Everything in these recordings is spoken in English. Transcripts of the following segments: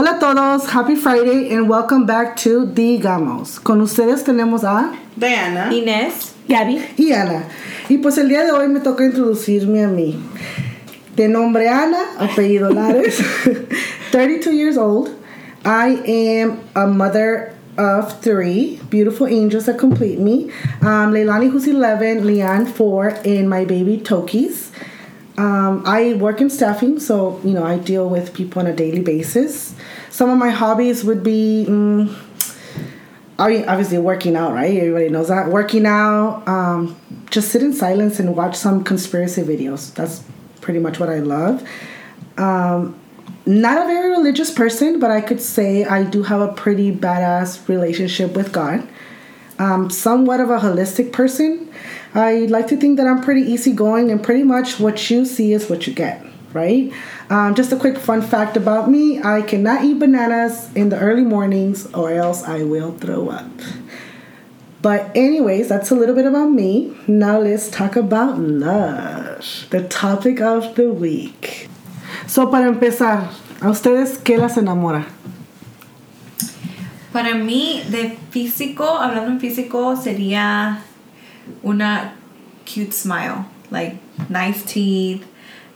Hola a todos, happy Friday and welcome back to Digamos. Con ustedes tenemos a Diana, Inés, Gaby y Ana. Y pues el día de hoy me toca introducirme a mí. De nombre Ana, apellido Lares, 32 years old. I am a mother of three beautiful angels that complete me. Um, Leilani, who's 11, Leanne, 4, and my baby Tokis. Um, I work in staffing, so you know I deal with people on a daily basis. Some of my hobbies would be, mm, I mean, obviously working out, right? Everybody knows that. Working out, um, just sit in silence and watch some conspiracy videos. That's pretty much what I love. Um, not a very religious person, but I could say I do have a pretty badass relationship with God. Um, somewhat of a holistic person. I like to think that I'm pretty easygoing, and pretty much what you see is what you get, right? Um, just a quick fun fact about me I cannot eat bananas in the early mornings, or else I will throw up. But, anyways, that's a little bit about me. Now, let's talk about love, the topic of the week. So, para empezar, ¿a ustedes qué las enamora? para mí de físico, hablando en físico, sería una cute smile, like nice teeth,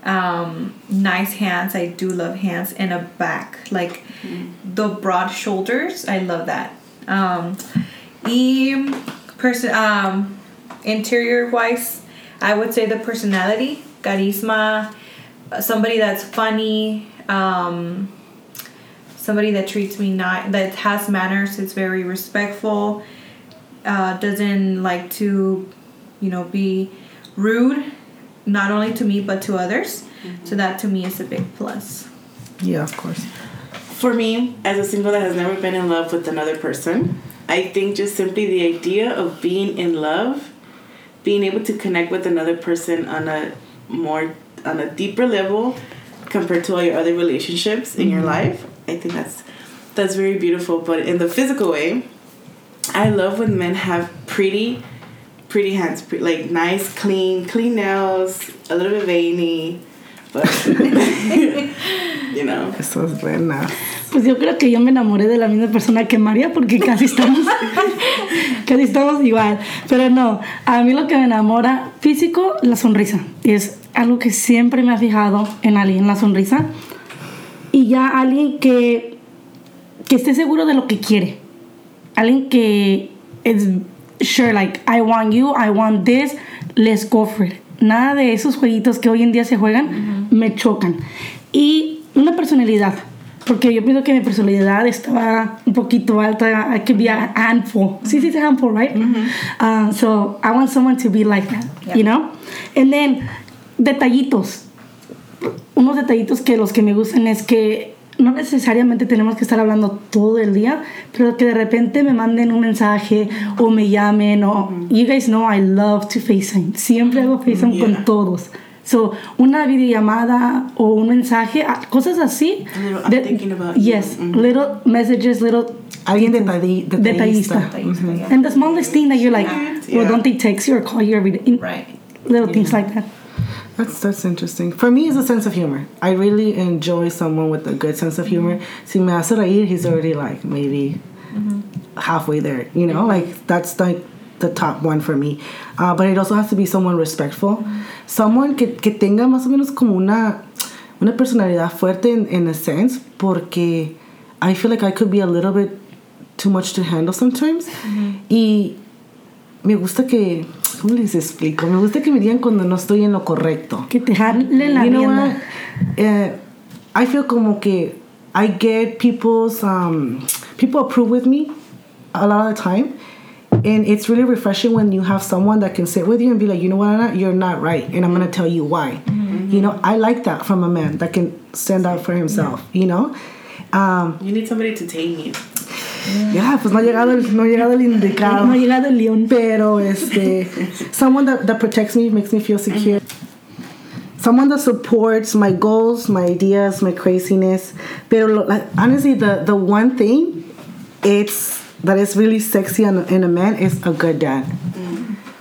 um, nice hands. I do love hands and a back, like the broad shoulders. I love that. Um, y person, um, interior wise, I would say the personality, charisma, somebody that's funny. Um, somebody that treats me not that has manners it's very respectful uh, doesn't like to you know be rude not only to me but to others so that to me is a big plus Yeah, of course. for me, as a single that has never been in love with another person, I think just simply the idea of being in love, being able to connect with another person on a more on a deeper level compared to all your other relationships in your life, I think that's that's very beautiful. But in the physical way, I love when men have pretty, pretty hands, pre- like nice, clean, clean nails, a little bit veiny, but you know. Eso es buena. Pues yo creo que yo me enamoré de la misma persona que María porque casi estamos, casi estamos igual. Pero no, a mí lo que me enamora físico, la sonrisa. Es algo que siempre me ha fijado en alguien, la sonrisa. Y ya alguien que, que esté seguro de lo que quiere. Alguien que es sure, like, I want you, I want this, let's go for it. Nada de esos jueguitos que hoy en día se juegan me chocan. Y una personalidad. Porque yo pienso que mi personalidad estaba un poquito alta. I could be a handful. Sí, sí, es a handful, right? Uh, so I want someone to be like that, you know? And then, detallitos. Unos detallitos que los que me gustan es que no necesariamente tenemos que estar hablando todo el día, pero que de repente me manden un mensaje o me llamen o... You guys know I love to FaceTime. Siempre hago FaceTime Yeah. con todos. So, una videollamada o un mensaje, ah, cosas así. A little, I'm that- thinking about you. Yes, little messages, little Alguien detalli- detallista. detallista. Yeah. And the smallest thing that you're like, Yeah. well, don't they text you or call you every day? right Little things like that. That's that's interesting. For me, it's a sense of humor. I really enjoy someone with a good sense of humor. Mm-hmm. Si me hace reír, he's already like maybe mm-hmm. halfway there. You know, like that's like the top one for me. Uh, but it also has to be someone respectful, mm-hmm. someone que, que tenga más o menos como una una personalidad fuerte in, in a sense, porque I feel like I could be a little bit too much to handle sometimes. Y me gusta que, ¿cómo les explico? Me gusta que me digan cuando no estoy en lo correcto. Que te jalen la You know rienda. what? Eh, I feel como que I get people's um, people approve with me a lot of the time, and it's really refreshing when you have someone that can sit with you and be like, you know what, Anna, you're not right, and I'm gonna tell you why. You know, I like that from a man that can stand up for himself. You know. Um, You need somebody to tame you. Yeah, pues no ha llegado el, no ha llegado el indicado. No ha llegado el león. Pero este, someone that, that protects me, makes me feel secure. Someone that supports my goals, my ideas, my craziness. Pero like, honestly, the, the one thing it's that is really sexy in, in a man is a good dad.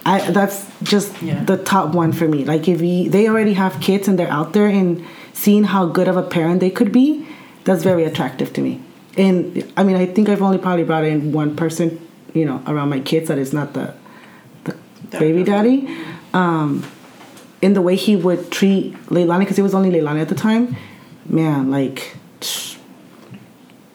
I that's just Yeah. the top one for me. Like if he, they already have kids and they're out there and seeing how good of a parent they could be, that's very attractive to me. And I mean, I think I've only probably brought in one person, you know, around my kids that is not the the baby daddy. Um, in the way he would treat Leilani, because it was only Leilani at the time, man, like,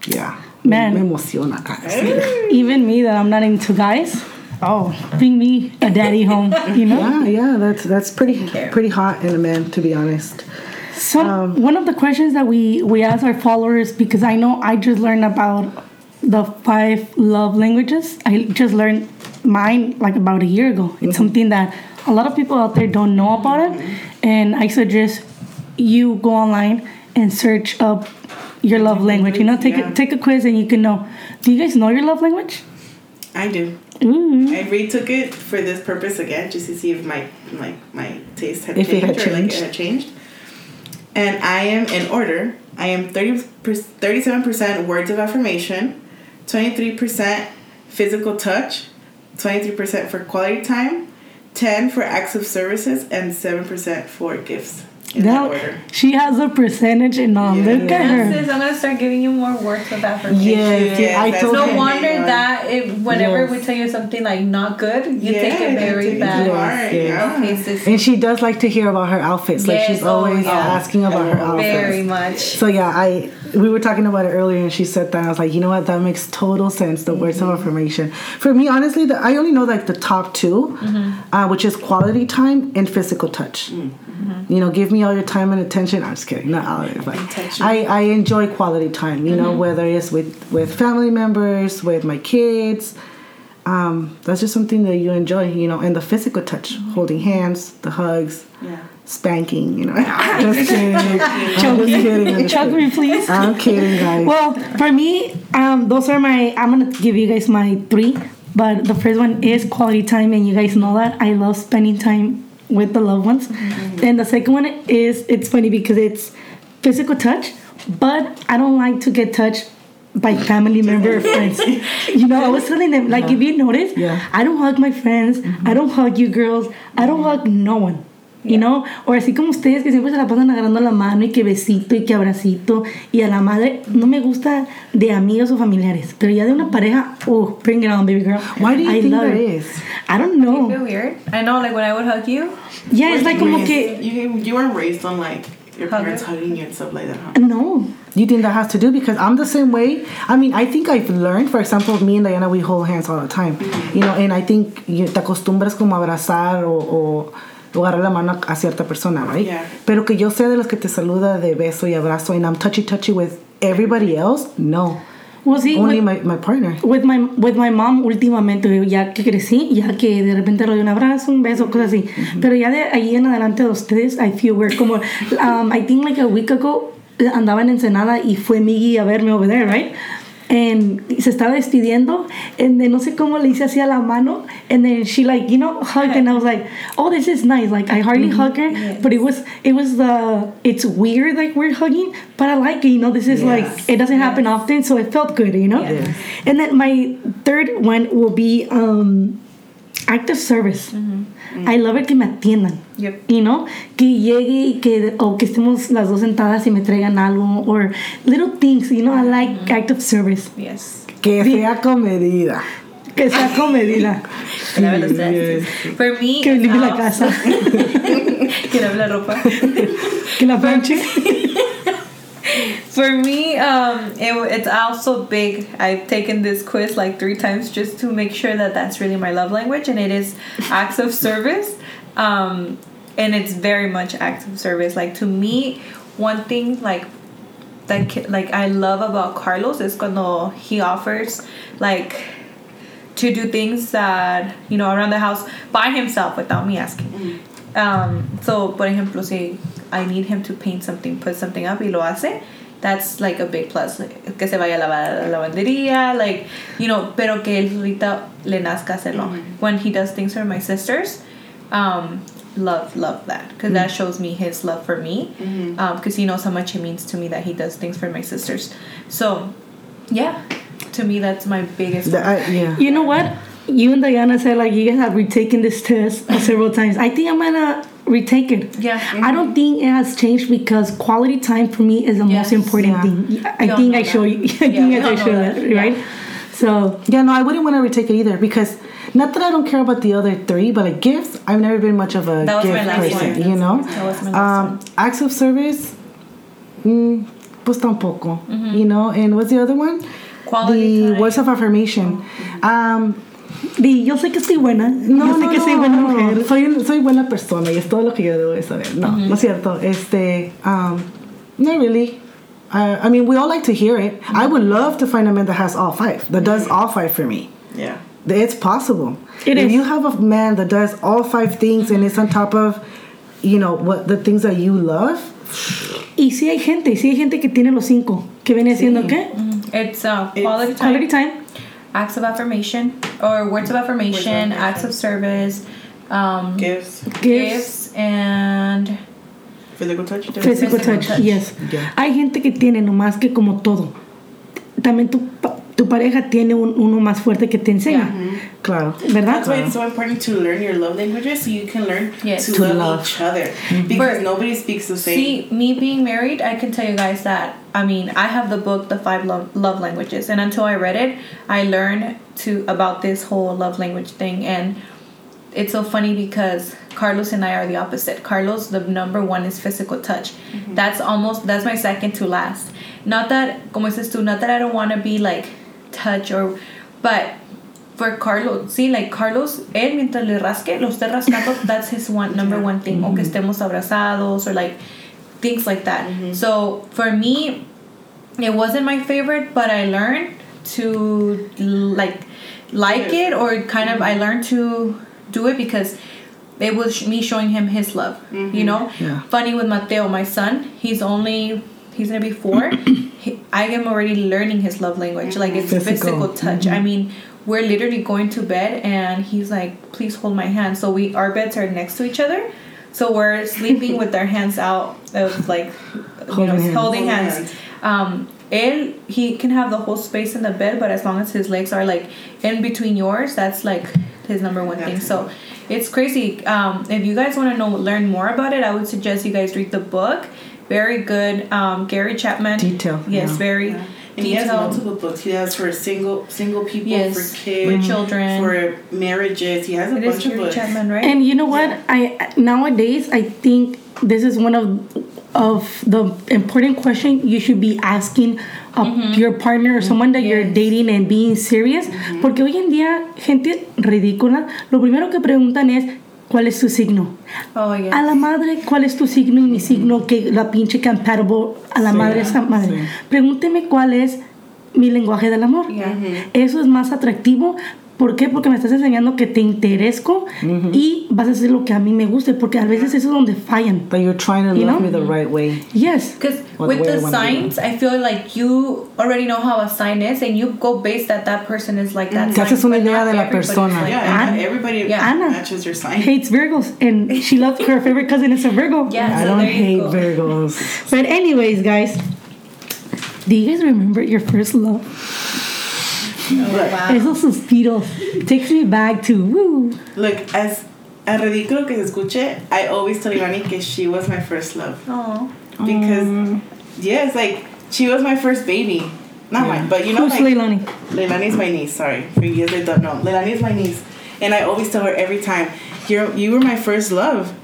yeah, Man. me emociona. guys. Even me that I'm not into guys. Oh, bring me a daddy home. You know. Yeah, yeah, that's that's pretty pretty hot in a man, to be honest. So Um, one of the questions that we we ask our followers because I know I just learned about the five love languages. I just learned mine like about a year ago. It's mm-hmm. something that a lot of people out there don't know about it, mm-hmm. and I suggest you go online and search up your love language. You know, take Yeah. a, take a quiz and you can know. Do you guys know your love language? I do. Ooh. I retook it for this purpose again, just to see if my my my taste had If it changed had or like it had changed. And I am in order. I am 37 percent words of affirmation, twenty three percent physical touch, twenty three percent for quality time, ten for acts of services, and seven percent for gifts. In that order. she has a percentage and all. Yeah. Look at her. Sis, I'm gonna start giving you more words of affirmation. Yes, yeah, I that's told No wonder Yeah. that if, whenever Yes. we tell you something like not good, you Yeah, take it very bad. to heart, Yes, yeah. Okay, And she does like to hear about her outfits. Like Yes, she's oh, always yeah. asking about her outfits. very much. So yeah, I we were talking about it earlier, and she said that I was like, you know what, that makes total sense. The words Mm-hmm. of affirmation. For me, honestly, the, I only know like the top 2 Mm-hmm. uh, which is quality time and physical touch. Mm-hmm. You know, give me all your time and attention. I'm just kidding, not all of it, but Attention. I, I enjoy quality time. You Mm-hmm. know, whether it's with with family members, with my kids. Um, that's just something that you enjoy, you know, and the physical touch, Mm-hmm. holding hands, the hugs, Yeah. Spanking, you know. just kidding. I'm just kidding. Me, please. I'm kidding, guys. Well, for me, um, those are my. I'm gonna give you guys my three, but the first one is quality time, and you guys know that I love spending time with the loved ones. And the second one is it's funny because it's physical touch, but I don't like to get touched by family member or friends. You know, I was telling them like if you notice, Yeah. I don't hug my friends, I don't hug you girls, I don't hug no one. You know, o así como ustedes que siempre se la pasan agarrando la mano y que besito y que abracito y a la madre no me gusta de amigos o familiares, pero ya de una pareja, oh, bring it on, baby girl. Why do you I think that it. is? I don't I know. feel weird. I know, like when I would hug you, Yeah, it's like como Raised- que you you weren't raised on like your parents hugging you and stuff like that, huh? no. You think that has to do because I'm the same way. I mean, I think I've learned. For example, me and Diana, we hold hands all the time. You know, and I think you te acostumbras como abrazar o, o, o agarrar la mano a cierta persona, right? Yeah. Pero que yo sea de los que te saluda de beso y abrazo, and I'm touchy touchy with everybody else. No, Well, sí, only with, my, my partner. with my with my mom últimamente ya que crecí, ya que de repente le doy un abrazo, un beso, cosas así. Pero ya de ahí en adelante de ustedes, I feel weird. Como, um, I think like a week ago andaba en Ensenada y fue Miggy a verme over there, right? And se estaba despidiendo, and then no sé cómo le hice así a la mano, and then she like, you know, hugged, and I was like, oh, this is nice. Like I hardly hug her, but it was, it was the, it's weird like we're hugging, but I like it. You know, this is like, it doesn't happen often, so it felt good. You know. Yes. And then my third one will be um, active service. I love it que me atiendan. Yep. You know, que llegue y que o que estemos las dos sentadas y me traigan algo or little things. You know, I like active service. yes. Que sea comedida. Que sea comedida. Que lave los trastes. For me, Que limpie la casa. que lave la ropa. Que la planche. For me, um, it, it's also big. I've taken this quiz like three times just to make sure that that's really my love language, and it is acts of service. Um, and it's very much acts of service. Like to me, one thing like that like I love about Carlos is cuando he offers like to do things that you know around the house by himself without me asking. Um, so, por ejemplo, si I need him to paint something, put something up, y lo hace. That's like a big plus. Like, que se vaya a lavar la lavandería, like you know, pero que él ahorita le nazca hacerlo. Mm-hmm. When he does things for my sisters, um, love love that because that mm-hmm. shows me his love for me. Mm-hmm. Um, because he knows how much it means to me that he does things for my sisters. So, yeah, to me that's my biggest. The- I- yeah. You know what? You and Diana said like you guys have retaken this test several times. I think I'm gonna retake it. Yeah. I don't think it has changed because quality time for me is the most important Yeah. thing. I think I show that. you. I think I show know that, that. Yeah. right? So Yeah, no, I wouldn't want to retake it either because not that I don't care about the other three, but like gifts, I've never been much of a That was my gift last person, one. you know. That was my last Um, acts of service, mm, pues tampoco, you know. And what's the other one? Mm-hmm. Quality the time. words of affirmation. Um, Di, yo sé que estoy buena. no, yo sé no, que no, soy buena no, mujer. Soy, soy buena persona y es todo lo que yo debo de saber. No, no es cierto. Este, um, not really. Uh, I mean, we all like to hear it. I would love to find a man that has all five, that does all five for me. Yeah. It's possible. It if is. you have a man that does all five things and is on top of, you know, what the things that you love, Y sí hay gente, sí hay gente que tiene los cinco. Que viene siendo qué? It's uh, It's quality time, Quality time. Acts of affirmation, or words of affirmation, Words of acts of service, um, Gifts. Gifts. gifts, and Physical touch. Physical, Physical touch, touch. yes. Yeah. Hay gente que tiene nomás que como todo. También tu, pa- tu pareja tiene un- uno más fuerte que te enseña, claro. ¿verdad? That's why it's so important to learn your love languages so you can learn Yes. to, To love, love. each other. Mm-hmm. Because For- nobody speaks the same. See, me being married, I can tell you guys that. I mean, I have the book, The Five Love, love Languages, and until I read it, I learned to about this whole love language thing. And it's so funny because Carlos and I are the opposite. Carlos, the number one is physical touch. Mm-hmm. That's almost that's my second to last. Not that, como dices tú, not that I don't want to be like touch or, but for Carlos, see, like Carlos, él mientras le rasque, lo esté rascando, that's his one number one thing. O que mm-hmm. estemos abrazados or like things like that. Mm-hmm. So for me, it wasn't my favorite, but I learned to like like it or kind of I mm-hmm. learned to do it because it was me showing him his love. You know, Yeah. funny with Mateo, my son. He's only he's gonna be four. he, I am already learning his love language. Like it's Physical. physical, touch. I mean, we're literally going to bed and he's like, "Please hold my hand." So we our beds are next to each other. So we're sleeping with our hands out of like you Holding know hands. holding Holding hands. hands. Um, and he can have the whole space in the bed, but as long as his legs are like in between yours, that's like his number one thing. So it's crazy. Um, if you guys want to know learn more about it, I would suggest you guys read the book. Very good. Um, Gary Chapman. Detail, Yes, yeah. very And he has multiple books. He has for single single people, Yes, for kids, for children. for marriages. He has a It is bunch of books. Chapman, right? And you know what? I nowadays I think this is one of of the important question you should be asking of mm-hmm. your partner or someone that you're dating and being serious. Mm-hmm. Porque hoy en día gente ridícula, lo primero que preguntan es ¿cuál es tu signo? oh yeah. A la madre, ¿cuál es tu signo y mi signo? Que la pinche compatible a la Sí, madre esa madre. sí. Pregúnteme cuál es mi lenguaje del amor. Yeah. Eso es más atractivo. ¿Por qué? Porque me estás enseñando que te interesco y vas a hacer lo que a mí me guste. Porque a veces eso es donde fallan. That you're trying to You love know? me the right way. Yes. Because the with I the be. signs, I feel like you already know how a sign is, and you go based that that person is like that. Te haces una but idea de la persona. like Yeah, and everybody Yeah. Anna. matches your sign. Hates Virgos. And she loves her favorite cousin is a Virgo. Yeah, I so don't hate go. Virgos. But anyways, guys. Do you guys remember your first love? Oh, wow. Esos suspiros. Takes me back to woo. Look, as a ridículo que se escuche, I always tell Ivani que she was my first love. Oh. Because, yes, like, she was my first baby. Not mine, but you know, Who's like, Leilani? Leilani is my niece. Sorry, for years I don't know, Leilani is my niece, and I always tell her every time, "You you were my first love.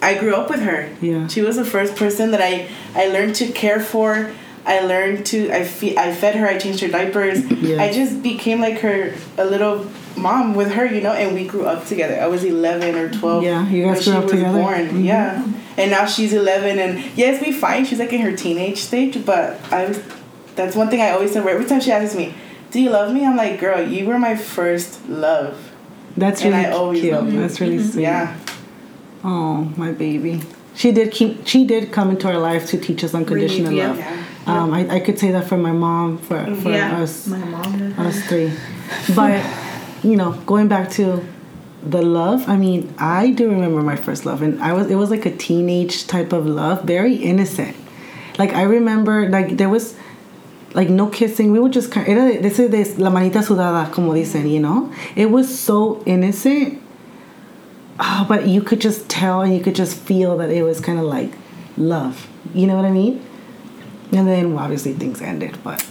I grew up with her. Yeah. she was the first person that I I learned to care for. I learned to I fe- I fed her. I changed her diapers. Yes. I just became like her a little mom with her, you know. And we grew up together. I was eleven or twelve. Yeah, you guys when grew she up was together? Born. Mhm. Yeah, and now she's eleven, and yes, we fight. She's like in her teenage stage, but I was. That's one thing I always tell her. Every time she asks me, "Do you love me?" I'm like, "Girl, you were my first love." That's And really I always cute. love you. That's really sweet. Yeah. Oh, my baby. She did keep. She did come into our life to teach us unconditional yeah. love. Yeah. Um, I, I could say that for my mom, for for yeah. us, My mom us three. But you know, going back to the love. I mean, I do remember my first love, and I was it was like a teenage type of love, very innocent. Like I remember, like there was. Like no kissing, we would just kind. De, de ese la manita sudada, como dicen, you know. It was so innocent. oh, but you could just tell and you could just feel that it was kind of like love. You know what I mean? And then well, obviously things ended, but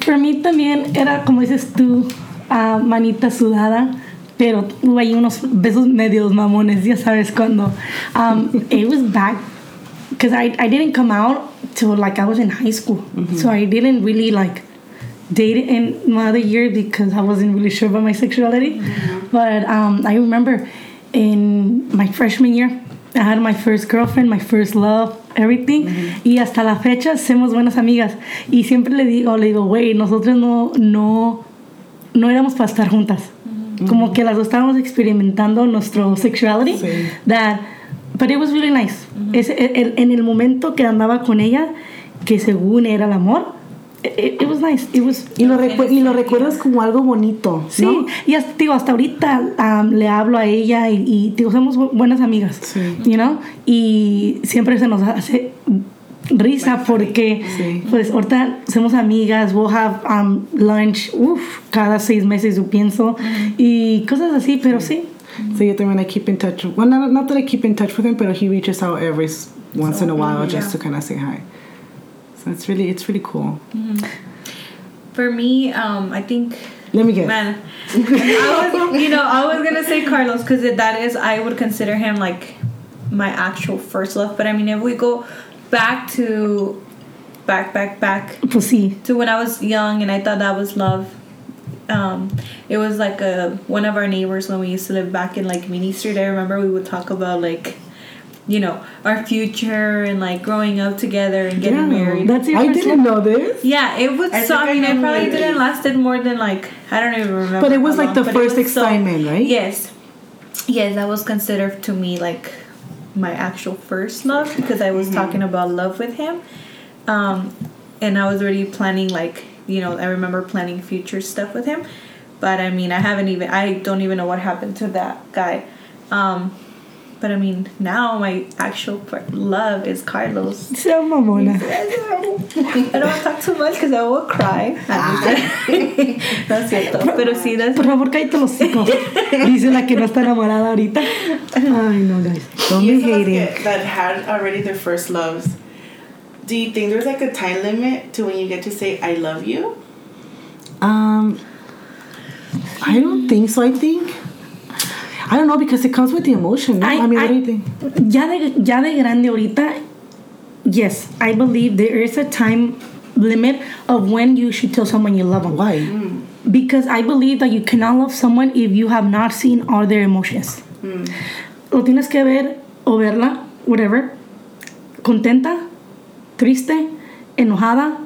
for mí también era, como dices tú, ah, manita sudada, pero hubo ahí unos besos medios mamones, ya sabes cuando. Um, it was back, because I, I didn't come out till like I was in high school. So I didn't really like date in my other year because I wasn't really sure about my sexuality. But um, I remember in my freshman year, I had my first girlfriend, my first love, everything. Y hasta la fecha somos buenas amigas. Y siempre le digo, le digo, güey, nosotros no, no, no éramos para estar juntas. Como que las dos estábamos experimentando nuestro sexuality. Sí. That, but it was really nice. Ese- el- en el momento que andaba con ella, que según era el amor, it, it was nice. It was, y lo, y lo recuerdas como algo bonito, Sí, ¿no? y hasta, digo, hasta ahorita am, le hablo a ella y, y, digo, somos bu- buenas amigas, Sí. you know? Y siempre se nos hace risa porque, Sí. pues, ahorita somos amigas, we'll have um, lunch, uff, cada seis meses yo pienso, y cosas así, pero sí. So yo también I keep in touch. Well, not, not that I keep in touch with him, but he reaches out every once in a while just to kind of say hi. So it's really it's really cool. For me, um, I think Let me guess. Man, I was, you know, I was gonna say Carlos because that is, I would consider him like my actual first love. But I mean, if we go back to, back, back, back Pues sí. to when I was young and I thought that was love. Um, it was like a one of our neighbors when we used to live back in like Mini Street. I remember we would talk about like, you know, our future and like growing up together and getting Yeah. married. That's your I didn't know this. Yeah, it was I so. think I I mean, it know probably who didn't is. lasted more than like I don't even remember. But it was like the long, but it first was so- excitement, right? Yes, yes, that was considered to me like my actual first love because I Mm-hmm. was talking about love with him, um, and I was already planning like you know I remember planning future stuff with him, but I mean I haven't even I don't even know what happened to that guy. Um, but I mean, now my actual love is Carlos. Sea mamona. I don't want to talk too much because I will cry. no es cierto. Pero sí, that's Por favor, cállate los hocico. Dice la que no está enamorada ahorita. Ay, no, guys. Don't You be guys hating. that had already their first loves. Do you think there's like a time limit to when you get to say I love you? Um, I don't think so. I think I don't know because it comes with the emotion. No? I, I- mean, what I- do you think? ya de, ya de grande ahorita, yes, I believe there is a time limit of when you should tell someone you love them. Why? Because I believe that you cannot love someone if you have not seen all their emotions. Lo tienes que ver o verla, whatever, contenta, triste, enojada,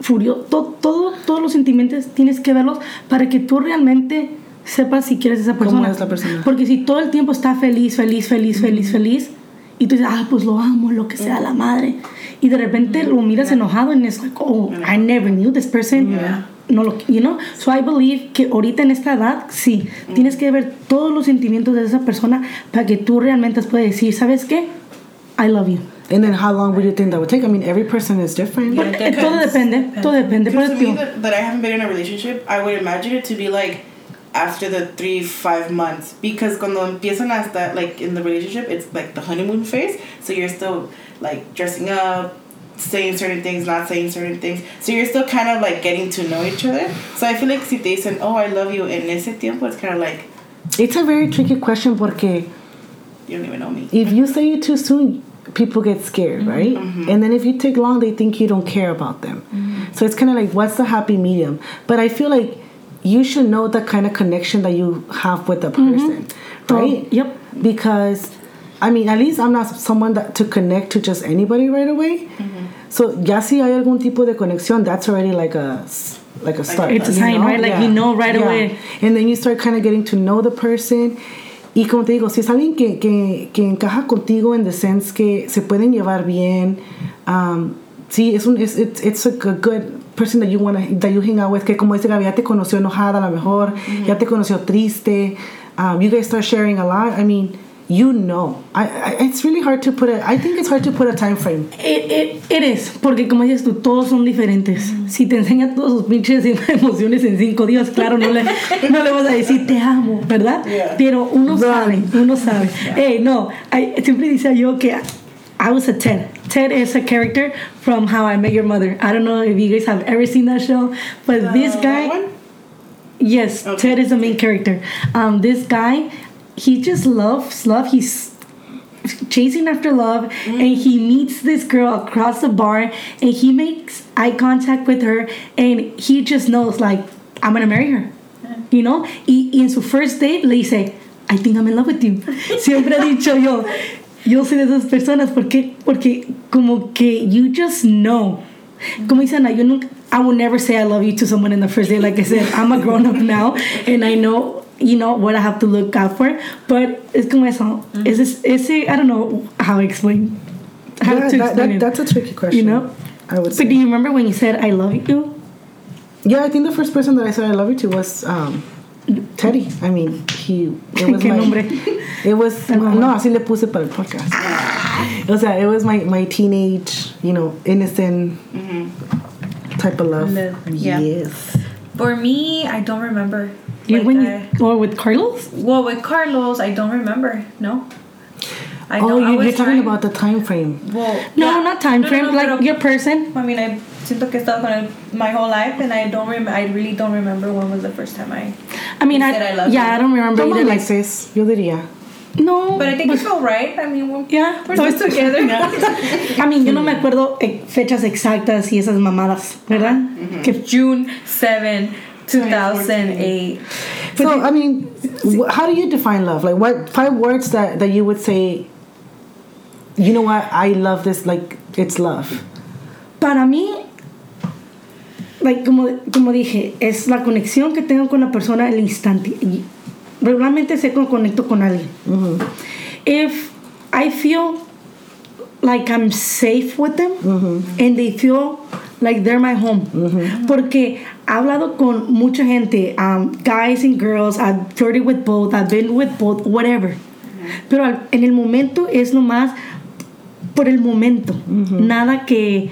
furiosa, todo, todos los sentimientos tienes que verlos para que tú realmente sepas si quieres a esa ¿Cómo persona. es la persona? Porque si todo el tiempo está feliz, feliz, feliz, feliz, feliz, y tú dices, ah, pues lo amo, lo que sea, la madre, y de repente lo miras enojado and it's like, oh, I never knew this person. No lo, you know? So I believe que ahorita en esta edad, sí, tienes que ver todos los sentimientos de esa persona para que tú realmente puedas decir, ¿sabes qué? I love you. And then how long would you think that would take? I mean, every person is different. Yeah. Eh, todo depende, todo depende. Por to me, that, that I haven't been in a relationship, I would imagine it to be like after the three, five months. Because cuando empiezan hasta, like, in the relationship, it's like the honeymoon phase. So you're still, like, dressing up, saying certain things, not saying certain things. So you're still kind of, like, getting to know each other. So I feel like si te dicen, oh, I love you, en ese tiempo, it's kind of like, It's a very tricky question porque you don't even know me. if you say it too soon, people get scared, mm-hmm. right? Mm-hmm. And then if you take long, they think you don't care about them. Mm-hmm. So it's kind of like, what's the happy medium? But I feel like you should know the kind of connection that you have with the person, right? Oh, yep. Because, I mean, at least I'm not someone that to connect to just anybody right away. So ya si hay algún tipo de conexión, that's already like a like a start. It's a sign, right? Like you know right away. And then you start kind of getting to know the person. Y como te digo, si es alguien que, que, que encaja contigo en the sense que se pueden llevar bien, um, sí, es un, es, it's, it's a good person that you wanna, that you hang out with, que como dice Gaby, ya te conoció enojada a lo mejor, ya te conoció triste, um, you guys start sharing a lot, I mean, you know. I, I it's really hard to put a. I think it's hard to put a time frame. It, it, it is, porque como dices tú, todos son diferentes. Si te enseña todos sus pinches emociones en cinco días, claro, no le, no le vas a decir te amo, ¿verdad? Yeah. Pero uno sabe, uno sabe. Hey, no, I, siempre decía yo que I was a Ted. Ted is a character from How I Met Your Mother. I don't know if you guys have ever seen that show, but this Uh, guy. one? Yes, Okay. Ted is the main character. Um, this guy, he just loves love. He's chasing after love, and he meets this girl across the bar, and he makes eye contact with her, and he just knows like I'm gonna marry her. You know, y, y en su first date le dice, I think I'm in love with you. Siempre he dicho yo, yo soy de esas personas porque porque como que you just know. Como dice Ana, yo nunca, I will never say I love you to someone in the first day. Like I said, I'm a grown up now, and I know, you know, what I have to look out for. But es como eso. Es es- ese, I don't know how to explain. How Yeah, to that, explain that, that's a tricky question. You know? I would But say. do you remember when you said I love you? Yeah, I think the first person that I said I love you to was um, Teddy. I mean, he. It was ¿Qué my. nombre? It was nombre. no, así le puse para el podcast. O sea, it was my my teenage, you know, innocent mm-hmm. type of love. Love, yeah. Yes. For me, I don't remember. You, Like, when I- you, or with Carlos? well, with Carlos, I don't remember. No. I oh, don't. You, was you're talking trying- about the time frame. Well, No, yeah. not time No, no, frame. no, like pero- your person. I mean, I siento que he estado con él my whole life, and I don't remember. I really don't remember when was the first time I. I mean, You I, said I love yeah, you. I don't remember Como either. Like, meses, yo diría. no, But I think pues, it's all right. I mean, we're, Yeah, we're so still it's- together. I mean, yo no me acuerdo fechas exactas y esas mamadas, ¿verdad? Que June 7, 2008. So I mean, how do you define love? Like, what five words that that you would say? You know what? I love this. Like, it's love. para mí, like, como, como dije, es la conexión que tengo con la persona el instante. Y regularmente sé cómo conecto con alguien. If I feel like I'm safe with them and they feel like they're my home. Porque he hablado con mucha gente, um, guys and girls, I've flirted with both, I've been with both, whatever. Pero al- en el momento es nomás por el momento, nada que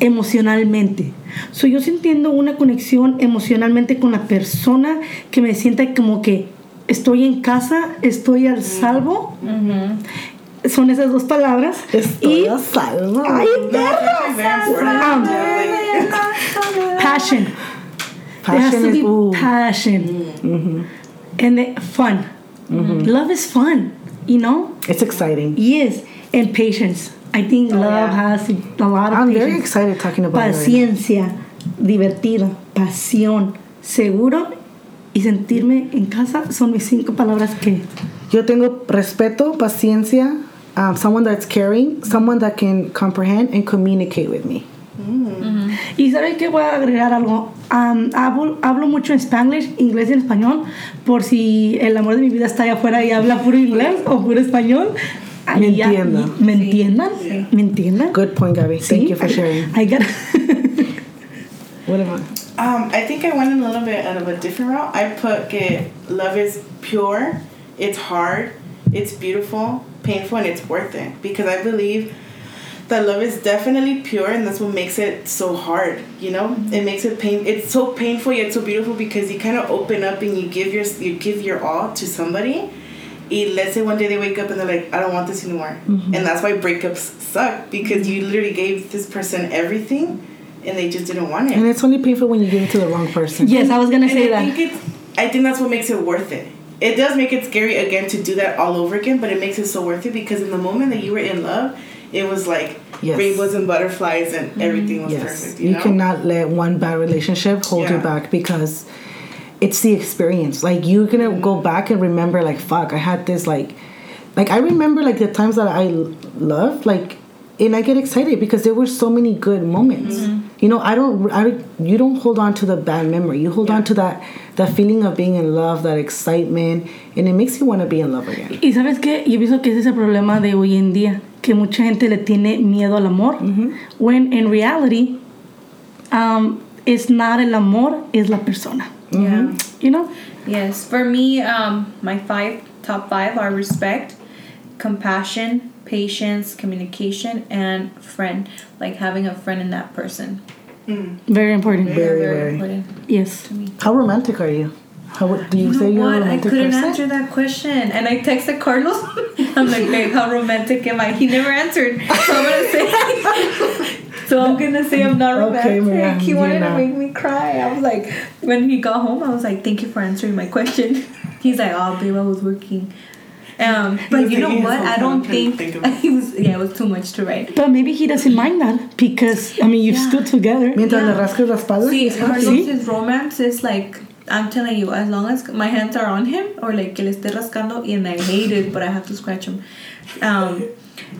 emocionalmente. So, yo sintiendo una conexión emocionalmente con la persona que me sienta como que estoy en casa, estoy al salvo. Son esas dos palabras. Estoy y a salvo. Ay, Um, passion. There has Passion to be passion. And the- fun. Love is fun, you know? It's exciting. Yes. And patience. I think love yeah. has a lot of I'm patience. very excited talking about right Paciencia, divertido, pasión, seguro y sentirme en casa son mis cinco palabras que. Yo tengo respeto, paciencia, um, someone that's caring, someone that can comprehend and communicate with me. Y sabes que voy a agregar algo. Am, hablo, hablo mucho en spanglish, inglés y en español, por si el amor de mi vida está allá afuera y habla puro inglés o puro español. Ahí ya- entiendan. ¿Me entiendan? ¿Me entiendan? Good point, Gabby. Thank you for sharing. I got What am I? Um, I think I went in a little bit of a different route. I put que love is pure, it's hard, it's beautiful, painful, and it's worth it. Because I believe that love is definitely pure, and that's what makes it so hard. You know, it makes it pain. It's so painful yet so beautiful because you kind of open up and you give your you give your all to somebody. And let's say one day they wake up and they're like, I don't want this anymore, mm-hmm. and that's why breakups suck because you literally gave this person everything, and they just didn't want it. And it's only painful when you give it to the wrong person. Yes, I was gonna say I that. think it's I think that's what makes it worth it. It does make it scary again to do that all over again, but it makes it so worth it because in the moment that you were in love, it was like Yes. rainbows and butterflies and mm-hmm. everything was Yes, perfect. You, you know? cannot let one bad relationship hold you back because it's the experience. Like you're gonna Mm-hmm. go back and remember, like fuck, I had this like, like I remember like the times that I loved, like, and I get excited because there were so many good moments. Mm-hmm. You know, I don't, I you don't hold on to the bad memory. You hold on to that, that feeling of being in love, that excitement, and it makes you want to be in love again. Y sabes qué, yo pienso que ese es el problema de hoy en día, que mucha gente le tiene miedo al amor, when in reality, um, it's not el amor, es la persona. Yeah. You know? Yes. For me, um, my five top five are respect, compassion, patience, communication, and friend. Like having a friend in that person. Very important. Very, very very. important Yes. to me. How romantic are you? How do you, You say know you're a what? I couldn't person? answer that question, and I texted Carlos. I'm like, babe, how romantic am I? He never answered, so I'm gonna say. so I'm gonna say I'm not Okay, romantic. Maria, he you're wanted to make me cry. I was like, when he got home, I was like, thank you for answering my question. He's like, oh, babe, I was working. Um, but you know what? I don't think, think it. he was. Yeah, it was too much to write. But maybe he doesn't mind that because I mean you've Yeah. stood together. Mientras Yeah. le rascas la espalda. See, he's happy. Carlos's romance is like I'm telling you, as long as my hands are on him or like que le esté rascando, and I hate it, but I have to scratch him. Um,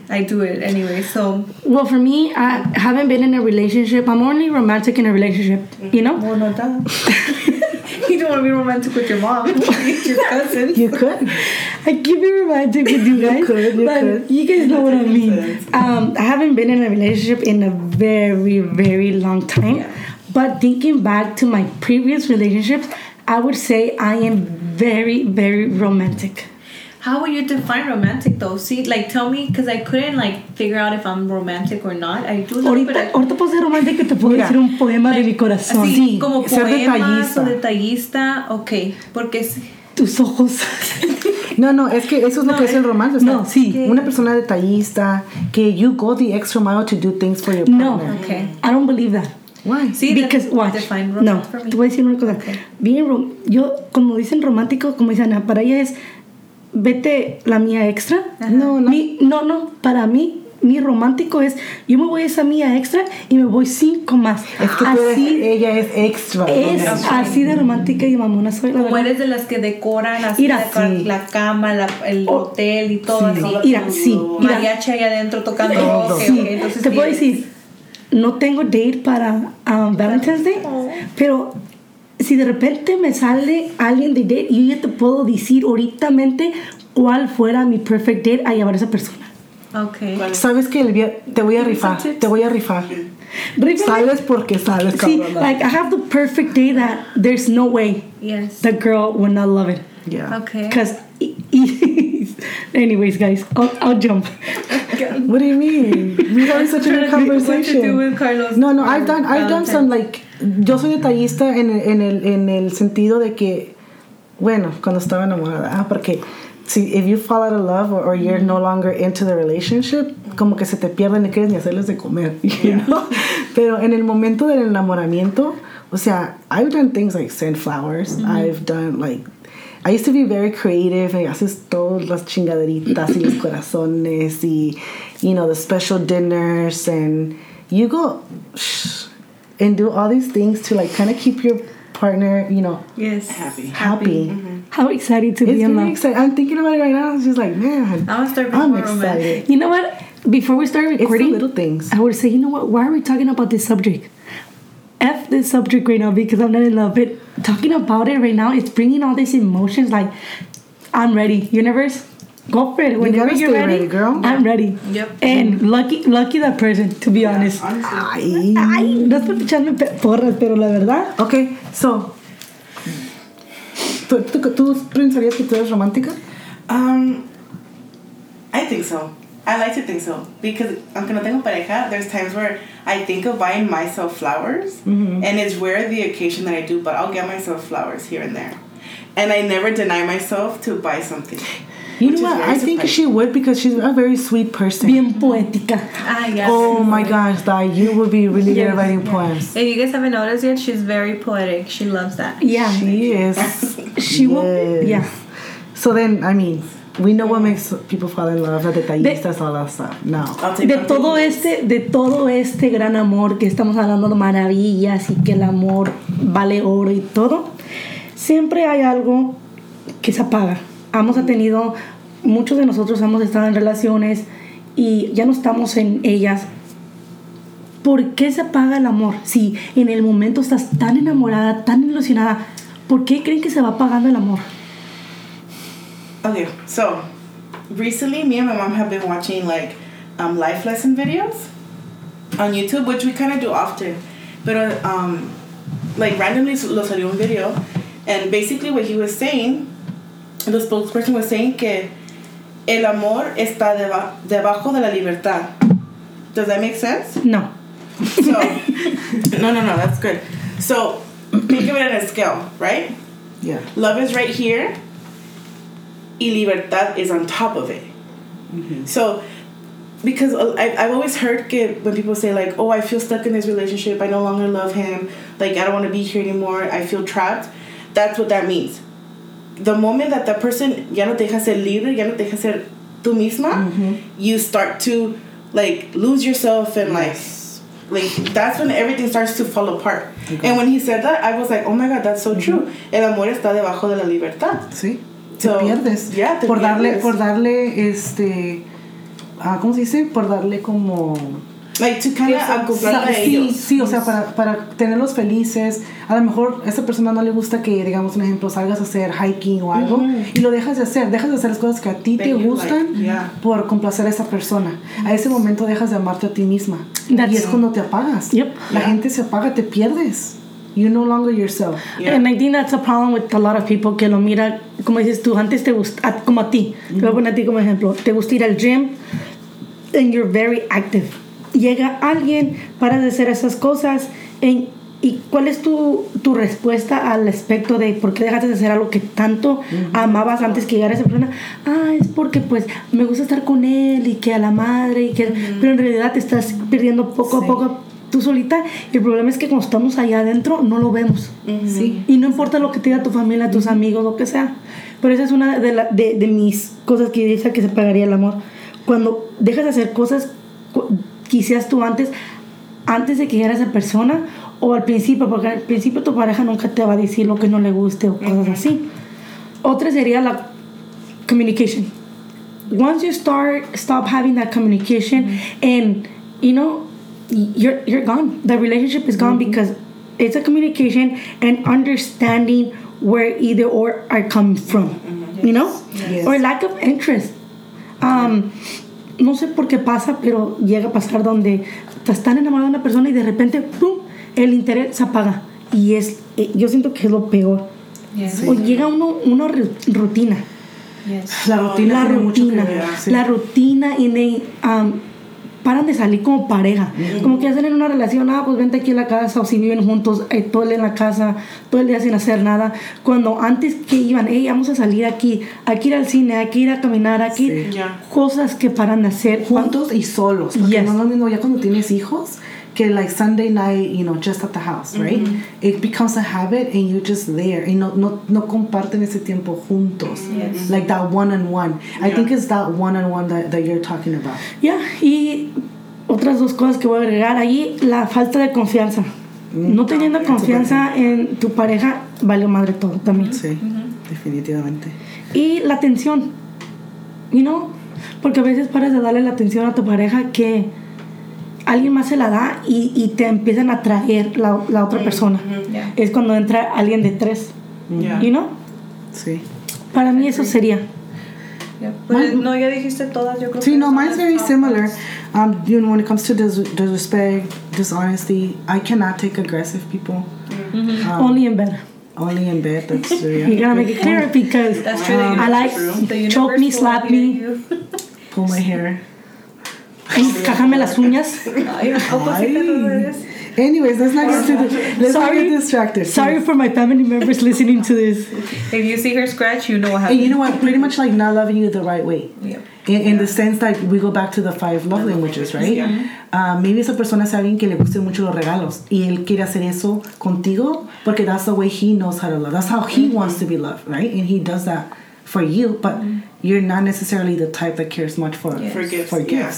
I do it anyway. So Well, for me, I haven't been in a relationship. I'm only romantic in a relationship. You know. well, no duh. you don't want to be romantic with your mom, your cousins. You could. I keep it romantic with you guys. you could, you but could. you guys know what I mean. Um, I haven't been in a relationship in a very, very long time. Yeah. But thinking back to my previous relationships, I would say I am very, very romantic. How would you define romantic though? See, like tell me, because I couldn't like figure out if I'm romantic or not. I do love, but Ahorita, I, ahorita puedo ser romántica y te puedo Mira, decir un poema de mi corazón. así Sí, como ser poemas detallista. o detallista, ok, porque. Tus ojos. No, no, es que eso es lo No, que es el romance. o sea, no, sí. Una persona detallista, que you go the extra mile to do things for your No. partner. Okay. I don't believe that. Why? Sí, Because, watch. define No, romance for me. te voy a decir una cosa. Bien, yo, como dicen romántico, como dicen Ana, para ella es, vete la mía extra. No, no. Mi- no, no, para mí, mi romántico es, yo me voy a esa mía extra y me voy cinco más. Es que tú eres- así, ella es extra. es así de romántica y mamona soy, la Como verdad. eres de las que decoran así la, ca- sí. la cama, la- el Oh, hotel y todo sí. así. Mira, sí. Mariachi ahí adentro tocando. Todo. ok, Sí, entonces te puedo decir, no tengo date para um, Valentine's Day, Oh. pero si de repente me sale alguien de date, yo ya te puedo decir ahorita cuál fuera mi perfect date a llevar a esa persona. Ok. ¿Cuál es? Sabes que el te voy a rifar, te voy a rifar. Rífame. Sales porque sales, See, cabrona. like I have the perfect day that there's no way Yes. the girl would not love it. Yeah. Okay. Cause, anyways, guys, I'll, I'll jump. What do you mean? We're having such a good Trying to think what to do conversation. with Carlos No, no, I've done, I've done some like, yo soy detallista en, el- en, el, en el sentido de que, bueno, cuando estaba enamorada, ah, porque si if you fall out of love or, or you're no longer into the relationship, como que se te pierden y quieres ni hacerles de comer, you know? Pero en el momento del enamoramiento, o sea, I've done things like send flowers, I've done like I used to be very creative y haces todas las chingaderitas y los corazones y you know the special dinners and you go shh, and do all these things to like kind of keep your partner you know Yes. Happy. happy. Mm-hmm. Mm-hmm. How excited to It's be in very love. exciting. I'm thinking about it right now. It's just like man, I'm gonna start I'm more romantic. excited. You know what? Before we start It's the recording, little things. I would say, you know what? Why are we talking about this subject? F this subject right now because I'm not in love. But talking about it right now, it's bringing all these emotions. Like, I'm ready. Universe, go for it. Whenever gotta you're stay ready, ready, girl. I'm ready. Yep. And lucky, lucky that person. To be honest. Honestly. Ay. Ay, no es por echarme porras, pero la verdad. Okay, so ¿tú, tú, tú pensarías que tú eres romántica? Um, I think so. I like to think so because aunque no tengo pareja, there's times where I think of buying myself flowers, and it's rare the occasion that I do, but I'll get myself flowers here and there, and I never deny myself to buy something. You know what? I think she would because she's a very sweet person. Bien poética. Ah, yes. Oh my gosh, that you would be really good at writing yeah. poems. If you guys haven't noticed yet, she's very poetic. She loves that. Yeah. She is. She will. Yeah. So then, I mean, we know what makes people fall in love, detallistas, all that stuff. No. I'll take de todo este de todo este gran amor que estamos hablando de maravillas y que el amor vale oro y todo siempre hay algo que se apaga hemos tenido muchos de nosotros hemos estado en relaciones y ya no estamos en ellas ¿por qué se apaga el amor? si en el momento estás tan enamorada tan ilusionada ¿por qué creen que se va apagando el amor? Okay, so recently, me and my mom have been watching like um, life lesson videos on YouTube, which we kind of do often. But um, like randomly lo salió un video, and basically what he was saying, the spokesperson was saying que El amor está deba- debajo de la libertad. Does that make sense? No. So, no, no, no, that's good. So, think of it on a scale, right? Yeah. Love is right here, y libertad is on top of it. Mm-hmm. So, because I, I've always heard que when people say, like, oh, I feel stuck in this relationship, I no longer love him, like, I don't want to be here anymore, I feel trapped, that's what that means. The moment that that person ya no te deja ser libre, ya no te deja ser tú misma, you start to, like, lose yourself and, like, like that's when everything starts to fall apart. And when he said that, I was like, oh my god, that's so true. El amor está debajo de la libertad. Sí. Te So, pierdes. yeah, te por darle, por darle, este, ah, ¿cómo se dice? Por darle como Like to kind of acoplarla a sí, ellos. sí, o sea, para, para tenerlos felices. A lo mejor a esa persona no le gusta que, digamos, un ejemplo, salgas a hacer hiking o algo y lo dejas de hacer. Dejas de hacer las cosas que a ti That te gustan like, yeah. por complacer a esa persona. A ese momento dejas de amarte a ti misma. That's- y es cuando te apagas. Yep. La Yeah. gente se apaga, te pierdes. You're no longer yourself. Yeah. And I think that's a problem with a lot of people que lo mira, como dices tú, antes te gusta, como a ti, te voy a poner a ti como ejemplo, te gusta ir al gym and you're very active. Llega alguien, para de hacer esas cosas en- y cuál es tu, tu respuesta al aspecto de por qué dejaste de hacer algo que tanto amabas antes que llegara esa persona. Ah, es porque pues me gusta estar con él y que a la madre y que... Pero en realidad te estás perdiendo poco a poco tú solita y el problema es que cuando estamos allá adentro no lo vemos. Sí. Y no importa lo que te diga tu familia, tus amigos, lo que sea. Pero esa es una de, la- de, de mis cosas que dice que se pagaría el amor. Cuando dejas de hacer cosas hicías tú antes, antes de que llegara esa persona, o al principio, porque al principio tu pareja nunca te va a decir lo que no le guste o cosas así. Otra sería la communication. Once you start stop having that communication and you know you're you're gone. The relationship is gone because it's a communication and understanding where either or are coming from. You know? Yes. Or lack of interest. Um, no sé por qué pasa, pero llega a pasar donde estás tan enamorado de una persona y de repente, ¡pum! el interés se apaga. Y es, eh, yo siento que es lo peor. Yes. O llega uno, una ru- rutina. Yes. La rutina La tiene mucho que rutina. ver. sí. La rutina y de, um, paran de salir como pareja. Como que hacen en una relación, ah, pues vente aquí a la casa, o si viven juntos, eh, todo el día en la casa, todo el día sin hacer nada. Cuando antes que iban, hey, vamos a salir aquí, hay que ir al cine, hay que ir a caminar, aquí. Sí. Cosas que paran de hacer. juntos y solos. Porque Yes. no es lo mismo ya cuando tienes hijos que like Sunday night, you know, just at the house, right? It becomes a habit and you're just there. Y no, no, no comparten ese tiempo juntos. Yes. Like that one on one. I Yeah. think it's that one on one that, that you're talking about. Ya, y otras dos cosas que voy a agregar ahí, la falta de confianza. No teniendo confianza en tu pareja, vale madre todo también. Sí, definitivamente. Y la atención, you know? Porque a veces paras de darle la atención a tu pareja que alguien más se la da y, y te empiezan a atraer la, la otra persona. Yeah. Es cuando entra alguien de tres, Yeah. you know? Sí. Para mí eso sería. Yeah. Pues, no, ya dijiste todas, yo creo See, que no, mine's very similar. Um, you know, when it comes to dis- disrespect, dishonesty, I cannot take aggressive people. Um, Only in bed. only in bed. That's true. Yeah. You gotta make it clear because That's true. the I like choke me, slap me. Pull my hair. Encájame las uñas. Ay, opposite tú eres. Anyways, let's not get to the, let's not Sorry. get distracted. Sorry for my family members listening to this. If you see her scratch, you know what And happened. you know what? Pretty much like not loving you the right way. Yep. In, in the sense that we go back to the five love languages, right? Uh, maybe esa persona es alguien que le gusten mucho los regalos y él quiere hacer eso contigo porque that's the way he knows how to love. That's how he wants to be loved, right? And he does that for you, but you're not necessarily the type that cares much for Yes. For gifts, for yeah.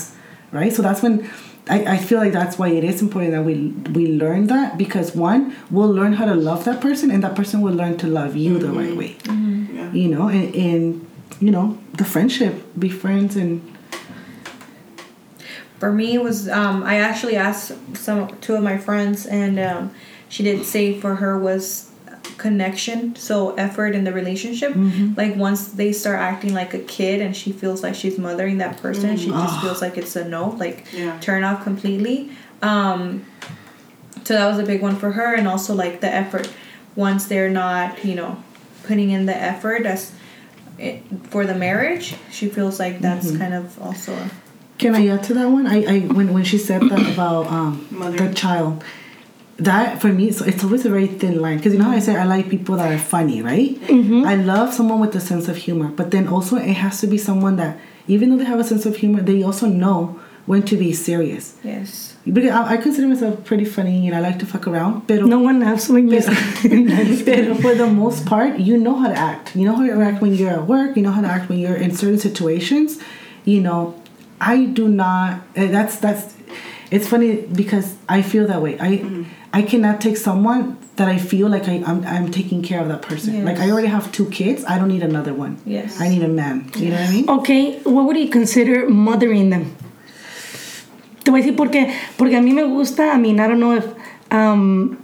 Gifts, right? So that's when I, I feel like that's why it is important that we we learn that because one, we'll learn how to love that person, and that person will learn to love you the right way. Yeah. You know, and, and you know the friendship, be friends, and For me, it was um, I actually asked some two of my friends, and um, she did say for her was connection, so effort in the relationship. Like once they start acting like a kid, and she feels like she's mothering that person, she just feels like it's a no, like Yeah. turn off completely. Um, so that was a big one for her, and also like the effort. Once they're not, you know, putting in the effort, as it, for the marriage, she feels like that's Mm-hmm. kind of also. A, Can I add to that one? I, I when when she said that about um the child, that for me it's, it's always a very thin line because you know how I say I like people that are funny, right? I love someone with a sense of humor, but then also it has to be someone that even though they have a sense of humor, they also know when to be serious. yes. Because I, I consider myself pretty funny and I like to fuck around, pero No one laughs when you Pero for the most part, you know how to act. You know how to act when you're at work. You know how to act when you're in certain situations. You know, I do not. eh, That's that's. It's funny because I feel that way. I I cannot take someone that I feel like I, I'm I'm taking care of that person. Yes. Like I already have two kids. I don't need another one. Yes. I need a man. You know what I mean? Okay, what would you consider mothering them? Te voy a decir por qué. Porque a mí me gusta, I mean, I don't know if, um,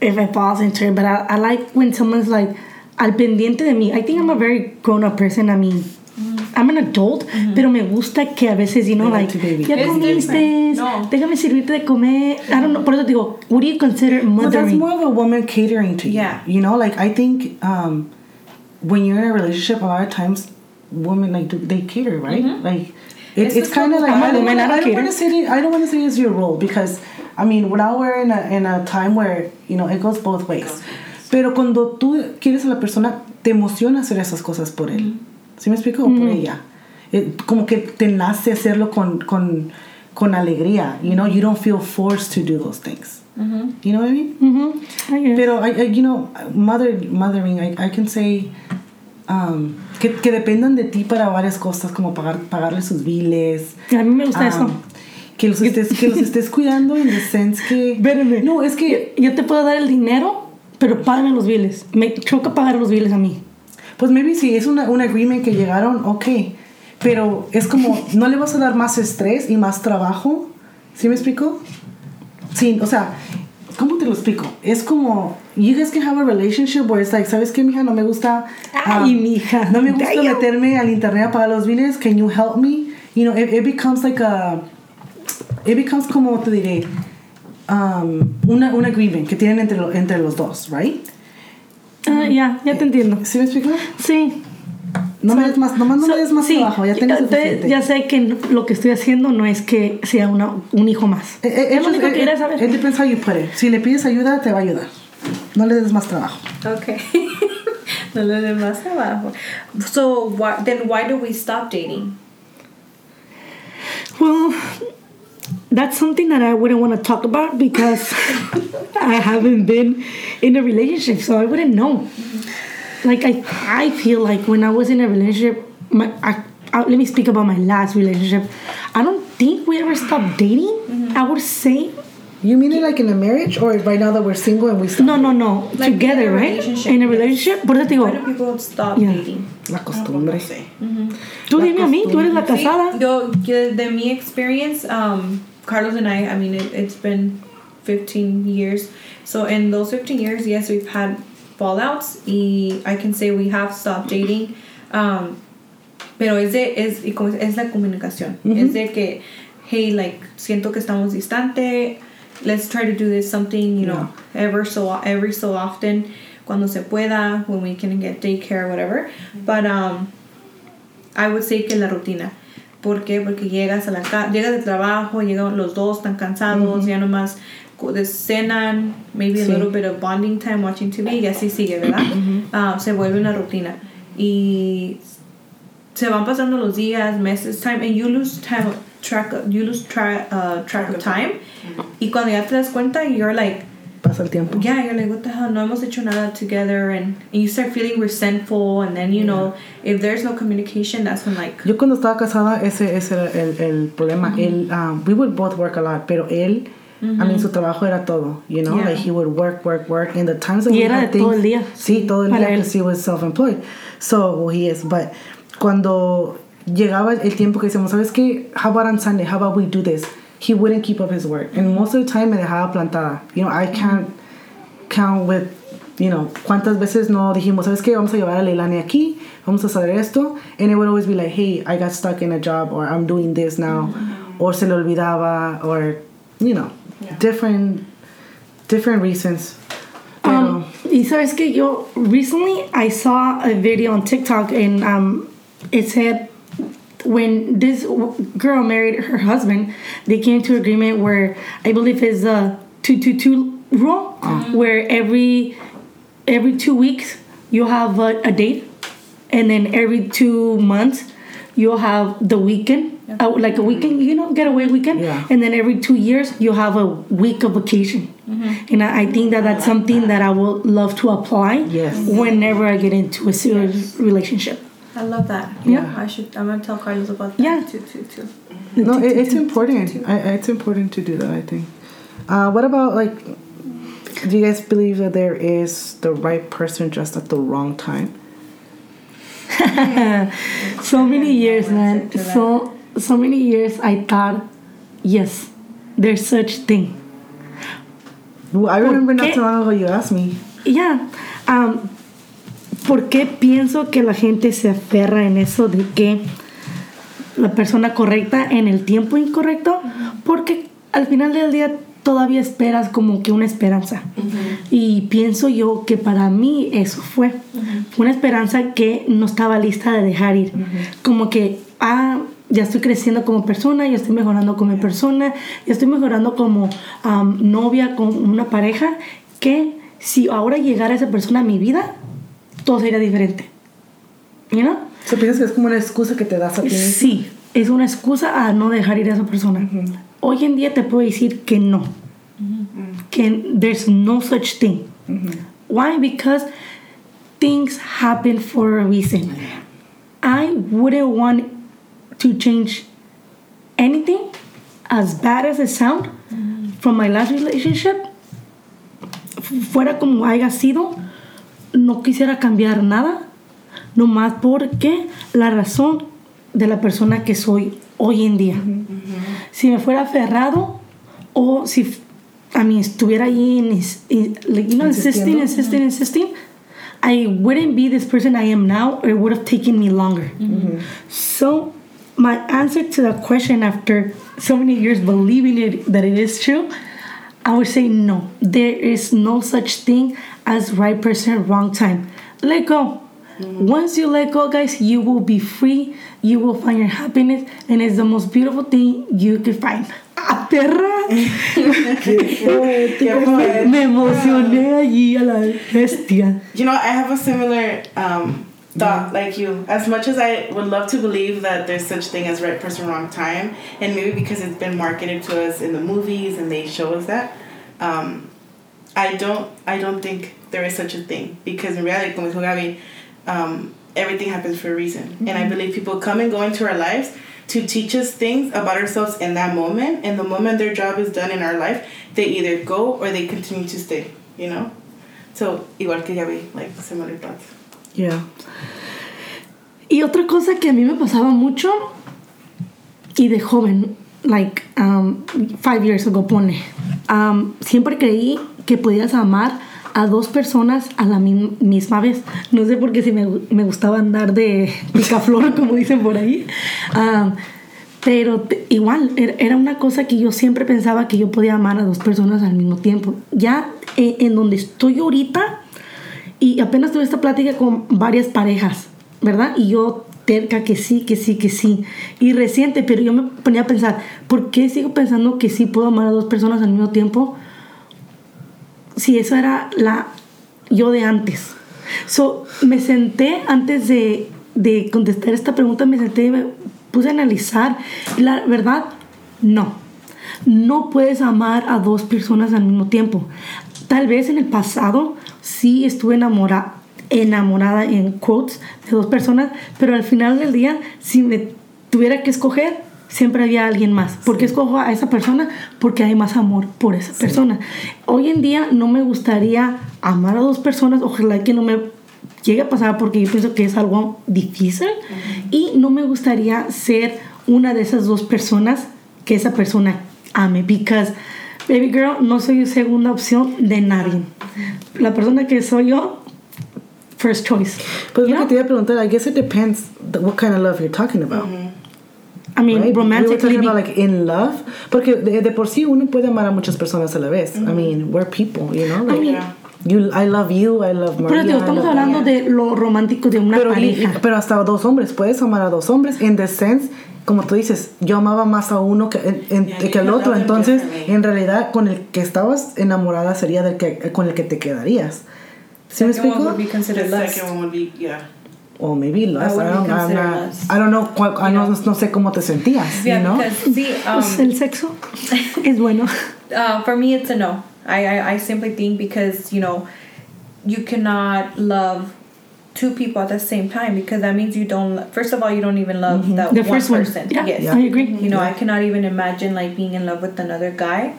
if it falls into it, but I, I like when someone's like al pendiente de mí. I think I'm a very grown up person. I mean, I'm an adult, pero me gusta que a veces, you know, like, ya It's comiste. No. déjame servirte de comer. I don't know, por eso digo, what do you consider Well, that's mothering? more of a woman catering to you. Yeah. You know, like I think um, when you're in a relationship, a lot of times women like do, they cater, right? Like it, It's kind of like I don't, woman, I don't want to say I don't want to say it's your role because I mean now we're in a in a time where you know it goes both ways. Pero cuando tú quieres a la persona, te emociona hacer esas cosas por él. ¿Sí me explico? O por ella. Eh, como que te nace hacerlo con, con, con alegría. You know, you don't feel forced to do those things. You know what I mean? Mhm, I guess. Pero, I, I, you know, mother, mothering, I, I can say um, que, que dependan de ti para varias cosas, como pagar, pagarle sus biles. a mí me gusta eso. um, que los estés, que los estés cuidando en the sense que... Espérame. No, es que, Yo te puedo dar el dinero, pero págame los biles. Me choca pagar los biles a mí. Pues maybe si es una, un agreement que llegaron, ok. Pero es como, no le vas a dar más estrés y más trabajo. ¿Sí me explico? Sí, o sea, ¿cómo te lo explico? Es como, you guys can have a relationship where it's like, ¿sabes qué, mija? No me gusta. Ay, um, mija. No me gusta Damn. meterme al internet a pagar los biles. Can you help me? You know, it, it becomes like a. It becomes como te diré. Um, una, un agreement que tienen entre, lo- entre los dos, right? Ah, ya, ya te entiendo. ¿Sí me explico? Sí. No me des más, nomás no So- me des más sí, trabajo, ya tengo te- suficiente. ya sé que lo que estoy haciendo no es que sea una, un hijo más. Eh, eh, es lo único que quería saber. It depends how you put it. Si le pides ayuda, te va a ayudar. No le des más trabajo. Okay. no le den más abajo. So why, then why do we stop dating? Well, that's something that I wouldn't want to talk about because I haven't been in a relationship, so I wouldn't know. Like I, I feel like when I was in a relationship, my, I, I, let me speak about my last relationship. I don't think we ever stopped dating. I would say You mean it like in a marriage or right now that we're single and we stop? no, no, no. Like Together, a right? In a relationship. Por eso te Why do digo, people stop Yeah. dating? La costumbre. tú dime a mí, tú eres la casada. yo, yo, de mi experience, um, Carlos and I, I mean, it, it's been 15 years. So in those 15 years, yes, we've had fallouts. Y I can say we have stopped dating. Um, pero es de, es, y como es, la comunicación. Es de que, hey, like, siento que estamos distante. Let's try to do this something, you know, ever so every so often, cuando se pueda, when we can get daycare, or whatever. But um, I would say que la rutina. ¿Por qué? Porque llegas a la casa, llegas de trabajo, llegan los dos tan cansados, ya nomás co- de cenan, maybe a Sí. little bit of bonding time watching TV y así sigue, ¿verdad? Ah, se vuelve una rutina. Y se van pasando los días, meses, time, and you lose time, track, you lose tra uh, track of time. Y cuando ya te das cuenta, you're like, Pasa el tiempo. yeah, you're like, what the hell? No hemos hecho nada together, and, and you start feeling resentful, and then you know, if there's no communication, that's when like, Yo cuando estaba casada, ese, ese era el, el problema. Él, um, we would both work a lot, pero él, I mean, su trabajo era todo, you know? Yeah. Like, he would work, work, work. In the times that Y we era had de todo things- el día. Sí, todo el día, because he was self-employed. So, well, he is. But cuando llegaba el tiempo que decíamos, ¿sabes qué? How about on Sunday? How about we do this? He wouldn't keep up his word. And most of the time me dejaba plantada. You know, I can't count with, you know, cuántas veces no dijimos, ¿sabes qué? Vamos a llevar a Leilani aquí, vamos a hacer esto. And it would always be like, hey, I got stuck in a job or I'm doing this now. Or se le olvidaba or, you know, different, different reasons. Um, Y sabes que yo recently I saw a video on TikTok and um, it said when this girl married her husband, they came to agreement where I believe is a two two two rule, mm-hmm. where every every two weeks you have a, a date, and then every two months you'll have the weekend, uh, like a mm-hmm. weekend, you know, getaway weekend, Yeah. and then every two years you have a week of vacation. Mm-hmm. And I, I think that that's something that I would love to apply Yes. whenever I get into a serious relationship. I love that. Yeah. I should. I'm gonna tell Carlos about that. Yeah. Too, too, too. No, it, it's important. I, I- it's important to do that. I think. Uh, what about like? Do you guys believe that there is the right person just at the wrong time? so many years, man. So so many years I thought, yes, there's such thing. Well, I remember not qué? too long ago you asked me. Yeah, am, ¿por qué pienso que la gente se aferra en eso de que la persona correcta en el tiempo incorrecto? Porque al final del día todavía esperas como que una esperanza. Y pienso yo que para mí eso fue. Una esperanza que no estaba lista de dejar ir. Como que, ah, ya estoy creciendo como persona, ya estoy mejorando como persona, ya estoy mejorando como novia, como una pareja, que si ahora llegara esa persona a mi vida, todo sería diferente. ¿You know? ¿So piensas que es como una excusa que te das a ti? Sí, es una excusa a no dejar ir a esa persona. Hoy en día te puedo decir que no. Que there's no such thing. Why? Because things happen for a reason. I wouldn't want to change anything as bad as it sound from my last relationship. Fuera como haya sido, no quisiera cambiar nada, nomás porque la razón de la persona que soy hoy en día. Si me fuera aferrado o si a mí estuviera ahí in- like, you know, insisting, insisting, insisting, I wouldn't be this person I am now, or it would have taken me longer. So, my answer to that question after so many years believing it that it is true, I would say no. There is no such thing as right person, wrong time. Let go. Once you let go, guys, you will be free. You will find your happiness, and it's the most beautiful thing you can find. ¡Ah, perra! me, me emocioné allí a la bestia. You know, I have a similar um, thought like you. As much as I would love to believe that there's such thing as right person, wrong time, and maybe because it's been marketed to us in the movies and they show us that, um, I don't. I don't think there is such a thing because in reality, como dijo Gaby, um, everything happens for a reason, and I believe people come and go into our lives to teach us things about ourselves in that moment. And the moment their job is done in our life, they either go or they continue to stay. You know. So igual que Gaby, like similar thoughts. Yeah. Y otra cosa que a mí me pasaba mucho y de joven, like um, five years ago, pone, um, siempre creí que podías amar a dos personas a la mi- misma vez. No sé por qué si me, me gustaba andar de picaflor, como dicen por ahí. Um, pero igual, era era una cosa que yo siempre pensaba que yo podía amar a dos personas al mismo tiempo. Ya eh, en donde estoy ahorita, y apenas tuve esta plática con varias parejas, ¿verdad? Y yo terca que sí, que sí, que sí. Y reciente, pero yo me ponía a pensar, ¿por qué sigo pensando que sí puedo amar a dos personas al mismo tiempo? Si eso era la yo de antes. So, me senté antes de, de contestar esta pregunta, me senté y me puse a analizar. La verdad, no. No puedes amar a dos personas al mismo tiempo. Tal vez en el pasado sí estuve enamorada, enamorada en quotes de dos personas, pero al final del día, si me tuviera que escoger, siempre había alguien más. ¿Por qué escojo a esa persona? Porque hay más amor por esa persona. Hoy en día no me gustaría amar a dos personas, ojalá que no me llegue a pasar porque yo pienso que es algo difícil. Y no me gustaría ser una de esas dos personas que esa persona ame. Because baby girl no soy segunda opción de nadie. La persona que soy yo first choice. Pues lo que te iba a preguntar, I guess it depends what kind of love you're talking about. I mean Right? We romantically talking about like in love, porque de, de por sí uno puede amar a muchas personas a la vez. I mean, we're people, you know. I Like, mean, Yeah. You, I love you, I love Maria. Pero I estamos love hablando de lo romántico de una pero, y- pareja. pero hasta dos hombres, puedes amar a dos hombres. In the sense, como tú dices, yo amaba más a uno que, en- en- Yeah, que you al otro. Entonces, en realidad, con el que estabas enamorada sería del que, con el que te quedarías. ¿Sí me Second one explico? Would be The considered lust. second one would be yeah. O maybe lust. would I be don't, I'm considered not- lust. I don't know. cuál- I no, no sé cómo te sentías. Yeah, you know? because see, um, Pues el sexo es bueno. uh, for me, it's a no. I, I, I simply think because you know, you cannot love two people at the same time because that means you don't. First of all, you don't even love that The one first one. person. Yeah, yes. I agree. You know, I cannot even imagine like being in love with another guy,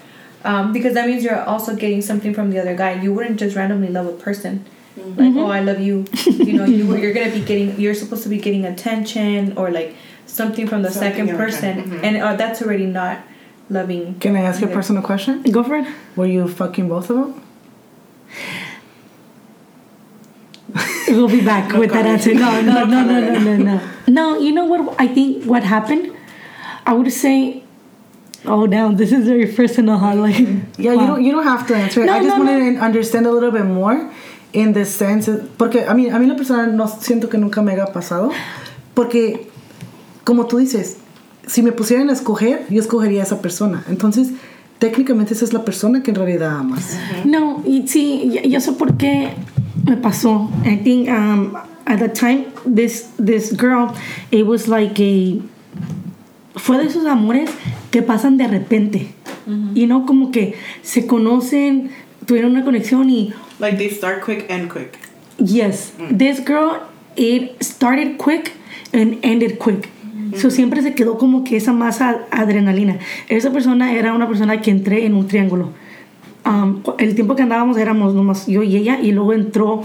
um, because that means you're also getting something from the other guy. You wouldn't just randomly love a person. Like oh I love you, you know you you're gonna be getting you're supposed to be getting attention or like something from the Something second person, return, mhm. and uh, that's already not loving. Can I ask you a personal question? Go for it. Were you fucking both of them? We'll be back No with that answer. No, no, No no, no, no, no, no. No, you know what? I think what happened. I would say, oh, now this is very personal. Huh? Like, Yeah, wow. you don't you don't have to answer. it. No, I just no, wanted no. to understand a little bit more in the sense porque a mí a mí la persona no siento que nunca me haya pasado porque como tú dices, si me pusieran a escoger, yo escogería a esa persona. Entonces, técnicamente esa es la persona que en realidad amas. No, y sí, ya- yo sé por qué me pasó. I think um, at the time, this this girl, it was like a fue de esos amores que pasan de repente. Y no como que se conocen, tuvieron una conexión y Like they start quick and quick. yes, this girl it started quick and ended quick. So siempre se quedó como que esa masa adrenalina. Esa persona era una persona que entré en un triángulo. Um, el tiempo que andábamos éramos nomás yo y ella y luego entró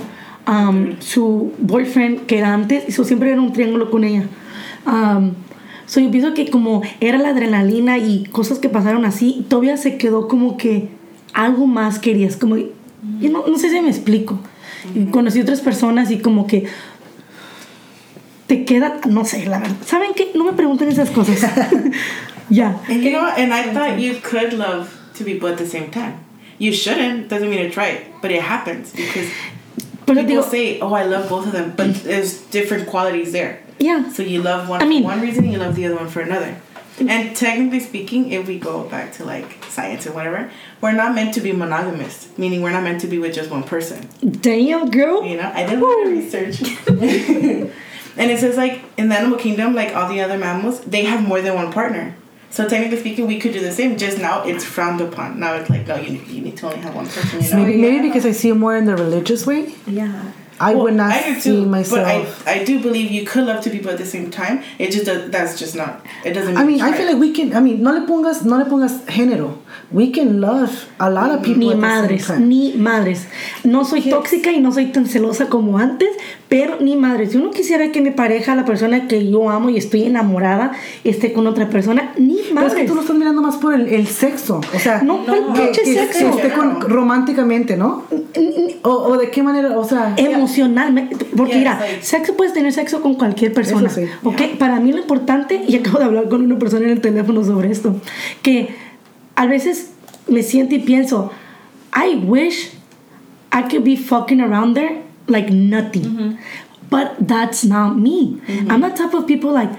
um, su boyfriend que era antes y so siempre era un triángulo con ella. Um, so yo pienso que como era la adrenalina y cosas que pasaron así, todavía se quedó como que algo más querías, como yo no, no sé si me explico. Y conocí otras personas y como que te queda, no sé, la verdad. ¿Saben qué? No me pregunten esas cosas. ya. And you know what? And I thought you could love two people at the same time. You shouldn't. Doesn't mean it's right, but it happens because Pero people digo, say, "Oh, I love both of them," but there's different qualities there. yeah. So you love one I mean- for one reason, you love the other one for another. And technically speaking, if we go back to like science and whatever, we're not meant to be monogamous, meaning we're not meant to be with just one person. Damn, girl. You know, I did a little research. and it says like in the animal kingdom, like all the other mammals, they have more than one partner. So technically speaking, we could do the same. Just now, it's frowned upon. Now it's like no, you you need to only have one person. You know. Maybe, maybe because I see it more in the religious way. Yeah. I Well, would not I do see too, myself. But I, I do believe you could love two people at the same time. It just does, that's just not. It doesn't. I mean, I right. feel like we can. I mean, no le pongas, no le pongas género. We can love a lot of people Ni at the madres, same time. ni madres. No soy tóxica y no soy tan celosa como antes, pero ni madres. Yo no quisiera que mi pareja, la persona que yo amo y estoy enamorada, esté con otra persona, ni Pero es madres. que tú lo estás mirando más por el, el sexo. O sea, No, ¿cuál que, pinche que- sexo? que esté con, románticamente, ¿no? O, o de qué manera, o sea. Emocionalmente porque mira sexo puedes tener sexo con cualquier persona sí. ok para mí lo importante y acabo de hablar con una persona en el teléfono sobre esto que a veces me siento y pienso I wish I could be fucking around there like nothing. But that's not me. I'm the type of people like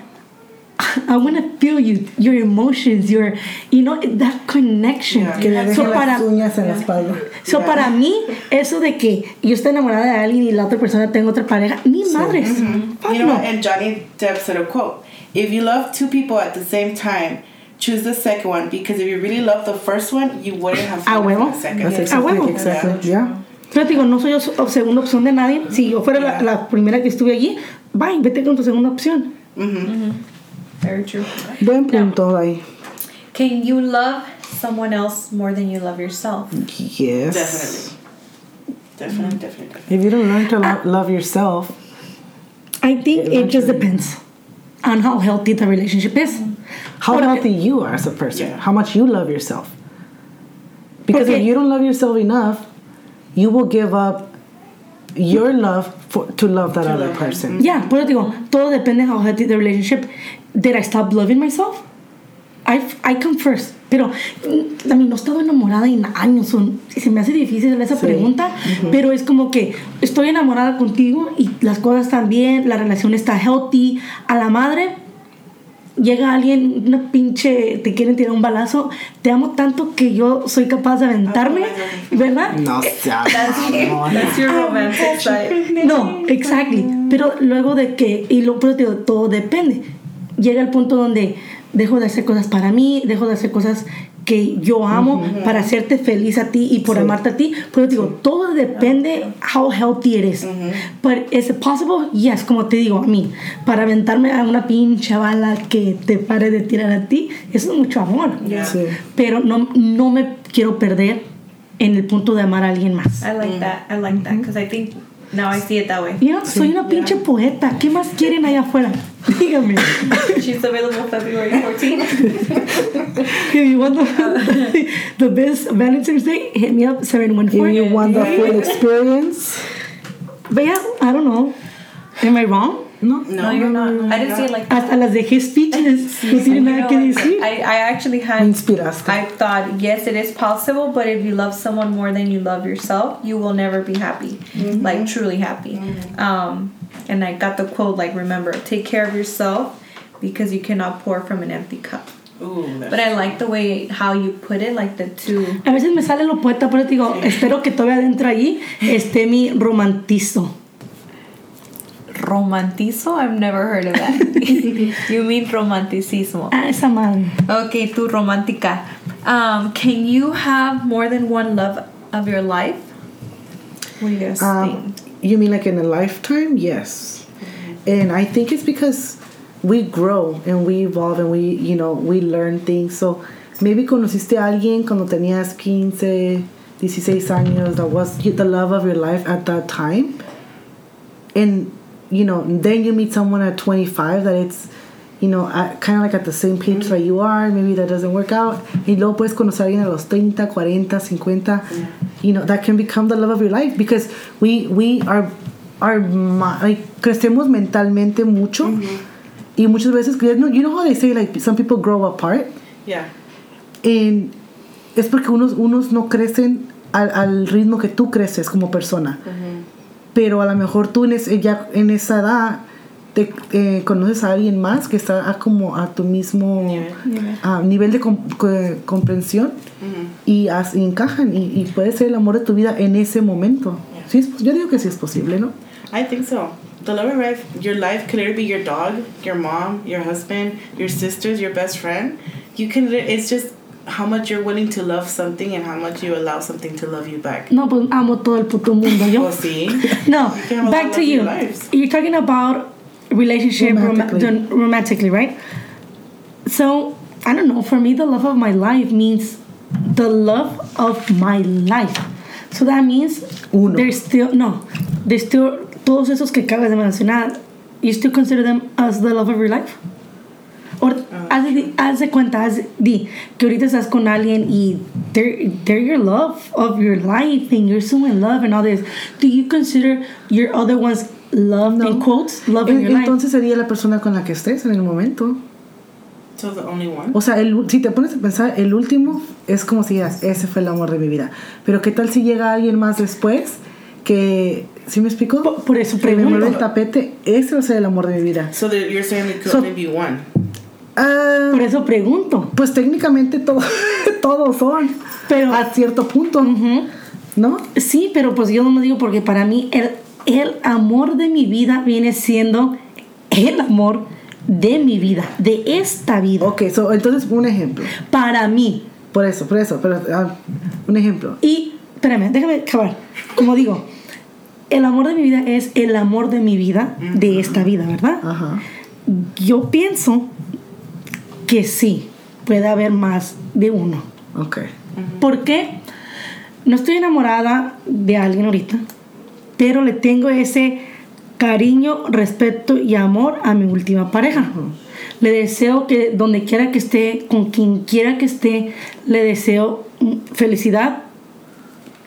I want to feel you, your emotions, your, you know, that connection. Yeah. Que le So, dejen para, las uñas en la espalda. So, Yeah. para mí, eso de que yo estoy enamorada de alguien y la otra persona tenga otra pareja, ni madres. Fuck You know? And Johnny Depp said a quote: "If you love two people at the same time, choose the second one because if you really love the first one, you wouldn't have A fallen huevo. for the second." That's A exactly, huevo. exactly, yeah. Pero te digo, no soy yo segunda opción de nadie. Si yo fuera la, Yeah. la primera que estuve allí, bye, vete con tu segunda opción. Very true. Buen punto ahí. Can you love someone else more than you love yourself? Yes. Definitely. Definitely, definitely, definitely. If you don't learn to ah. lo- love yourself, I think it just depends on how healthy the relationship is. how Porque- healthy you are as a person, Yeah. how much you love yourself. Because Porque- if you don't love yourself enough, you will give up your love for, to love that other love person. Yeah, por eso digo, todo depende how healthy the relationship. Did I stop loving myself? I, I come first. Pero mm, a mí no he estado enamorada en años. son- se me hace difícil esa pregunta, pero es como que estoy enamorada contigo y las cosas están bien, la relación está healthy. A la madre llega alguien, una pinche, te quieren tirar un balazo, te amo tanto que yo soy capaz de aventarme, ¿verdad? No seas your romantic side. No, exactly. Pero luego de que, y lo pero te digo, todo depende. Llega el punto donde dejo de hacer cosas para mí, dejo de hacer cosas que yo amo para hacerte feliz a ti y por amarte a ti. Pero te digo, todo depende how healthy eres. But is it possible? Yes, como te digo, a mí, para aventarme a una pinche bala que te pare de tirar a ti, eso es mucho amor. Sí. Pero no, no me quiero perder en el punto de amar a alguien más. I like that. I like that because I think now I see it that way. Yo soy una pinche poeta. ¿Qué más quieren allá afuera? Dígame. She's available February 14th. If you want the, the best Valentine's Day, hit me up 714. If 714. you want the full experience, But yeah, I don't know. Am I wrong? No. No, you're not. I didn't see it like that. Hasta las dejé speechless. No tiene You nada know que decir. I, I actually Me had inspiraste. I thought, yes, it is possible, but if you love someone more than you love yourself, you will never be happy, like truly happy. Um, and I got the quote, like, remember, take care of yourself because you cannot pour from an empty cup. Ooh, But I like the way how you put it, like the two. A veces me sale lo poeta, pero te digo, espero que todavía adentro allí esté mi romantizo. Romantizo? I've never heard of that. you mean romanticismo. Ah, esa madre. Okay, tu romántica. Um, can you have more than one love of your life? What do you guys Um, think? you mean like in a lifetime? Yes. And I think it's because we grow and we evolve and we, you know, we learn things. So maybe conociste a alguien cuando tenías 15, 16 años that was the love of your life at that time. And, you know, then you meet someone at 25 that it's, you know, kind of like at the same page that you are. Maybe that doesn't work out. Y luego puedes conocer a alguien a los 30, 40, 50. You know, that can become the love of your life because we, we are, are like, crecemos mentalmente mucho. Y muchas veces, you know, you know how they say, like, some people grow apart? yeah. En- es porque unos, unos no crecen al, al ritmo que tú creces como persona. Pero a lo mejor tú en, ese- ya en esa edad te, eh, conoces a alguien más que está a como a tu mismo Nivel. ah, nivel de com- co- comprensión y, as- y encajan y, y puede ser el amor de tu vida en ese momento. Sí, es- yo digo que sí es posible, ¿no? I think so. The love of life, your life could either be your dog, your mom, your husband, your sisters, your best friend. You can. It's just how much you're willing to love something and how much you allow something to love you back. No, pues amo todo el puto mundo. Yo. Well, see. No, You can have a back to you. You're talking about relationship Romantically. romantically. romantically, right? So I don't know. For me, the love of my life means the love of my life. So that means Uno. there's still no, there's still todos esos que acabas de mencionar. You still consider them as the love of your life? Or haz, de, haz de cuenta, haz di que ahorita estás con alguien y they're, they're your love of your life and you're so in love and all this. Do you consider your other ones love in quotes, love in En- your life? entonces sería la persona con la que estés en el momento. So the only one. O sea, el, si te pones a pensar, el último es como si digas, ese fue el amor de mi vida. Pero ¿qué tal si llega alguien más después que, ¿sí me explico? Por- por eso que me pregunto. mueve el tapete, ese va a ser el amor de mi vida. So that you're saying it could So- only be one. Ah, Por eso pregunto. pues técnicamente todo, todos son, Pero- a cierto punto. ¿no? Sí, pero pues yo no me digo porque para mí el, el amor de mi vida viene siendo el amor de mi vida, de esta vida. Ok, so, entonces un ejemplo. Para mí. Por eso, por eso, pero ah, un ejemplo. Y, espérame, déjame acabar. Como digo, el amor de mi vida es el amor de mi vida, de esta vida, ¿verdad? Ajá. Yo pienso que sí, puede haber más de uno. Ok. ¿Por qué? No estoy enamorada de alguien ahorita, pero le tengo ese cariño, respeto y amor a mi última pareja. Le deseo que donde quiera que esté, con quien quiera que esté, le deseo felicidad,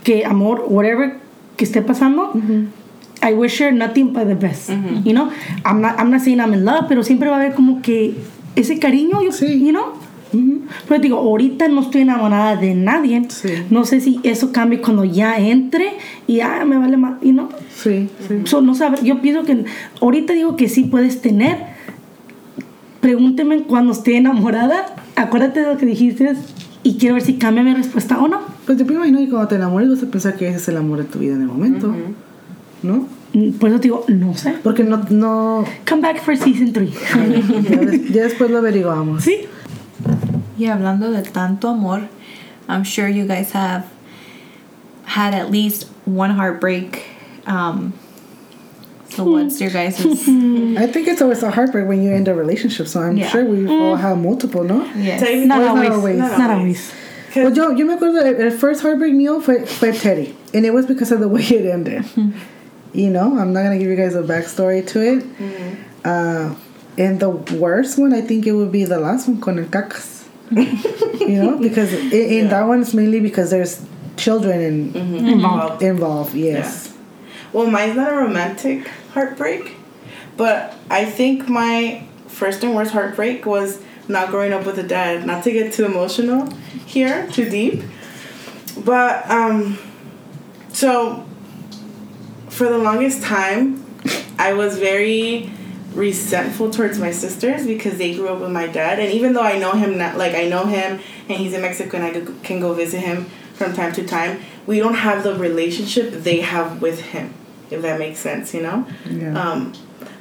que amor, whatever que esté pasando. I wish her nothing but the best. You know, I'm not, I'm not saying I'm in love, pero siempre va a haber como que ese cariño, you, Sí. you know. Pero digo, ahorita no estoy enamorada de nadie. Sí. No sé si eso cambie cuando ya entre y ah, me vale más. Y no. Sí, sí. So, no sabe- yo pienso que ahorita digo que sí puedes tener. Pregúnteme cuando esté enamorada. Acuérdate de lo que dijiste y quiero ver si cambia mi respuesta o no. Pues yo me imagino que cuando te enamores vas a pensar que ese es el amor de tu vida en el momento. ¿No? Mm, Por eso te digo, no sé. Porque no, no Come back for season 3. ya, des- ya después lo averiguamos. sí. Y hablando de tanto amor, I'm sure you guys have had at least one heartbreak. Um, so what's your guys' I think it's always a heartbreak when you end a relationship, so I'm Yeah. sure we all have multiple, ¿no? yes. Tell me- Not Well, always. not always. Not Not always. Well, yo, yo me acuerdo el, el first heartbreak mío fue, fue Teddy, and it was because of the way it ended. You know, I'm not gonna give you guys a backstory to it. Uh, and the worst one, I think it would be the last one, con el cacas. you know, because in, in that one it's mainly because there's children in, Involved. involved. Yes. Well, mine's not a romantic heartbreak, but I think my first and worst heartbreak was not growing up with a dad. Not to get too emotional here, too deep, but um, so for the longest time, I was very resentful towards my sisters because they grew up with my dad, and even though I know him not like I know him and he's in Mexico and I can go visit him from time to time, we don't have the relationship they have with him, if that makes sense, you know. Yeah. Um,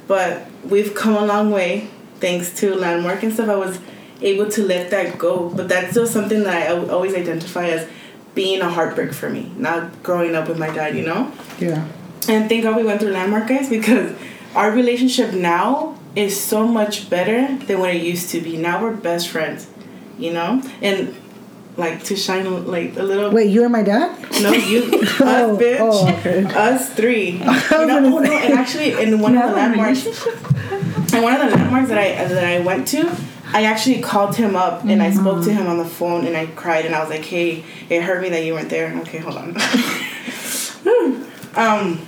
but we've come a long way thanks to landmark and stuff. I was able to let that go, but that's still something that I always identify as being a heartbreak for me. Not growing up with my dad, you know. Yeah. And thank God we went through landmark, guys, because our relationship now is so much better than what it used to be. Now we're best friends, you know, and like to shine like a little. Wait, you and my dad? No, you, us, Oh, bitch. oh, okay. Us three. You know, gonna oh, no, and actually, in one of the landmarks, and one of the landmarks that I that I went to, I actually called him up and I spoke to him on the phone and I cried and I was like, "Hey, it hurt me that you weren't there." Okay, hold on. um,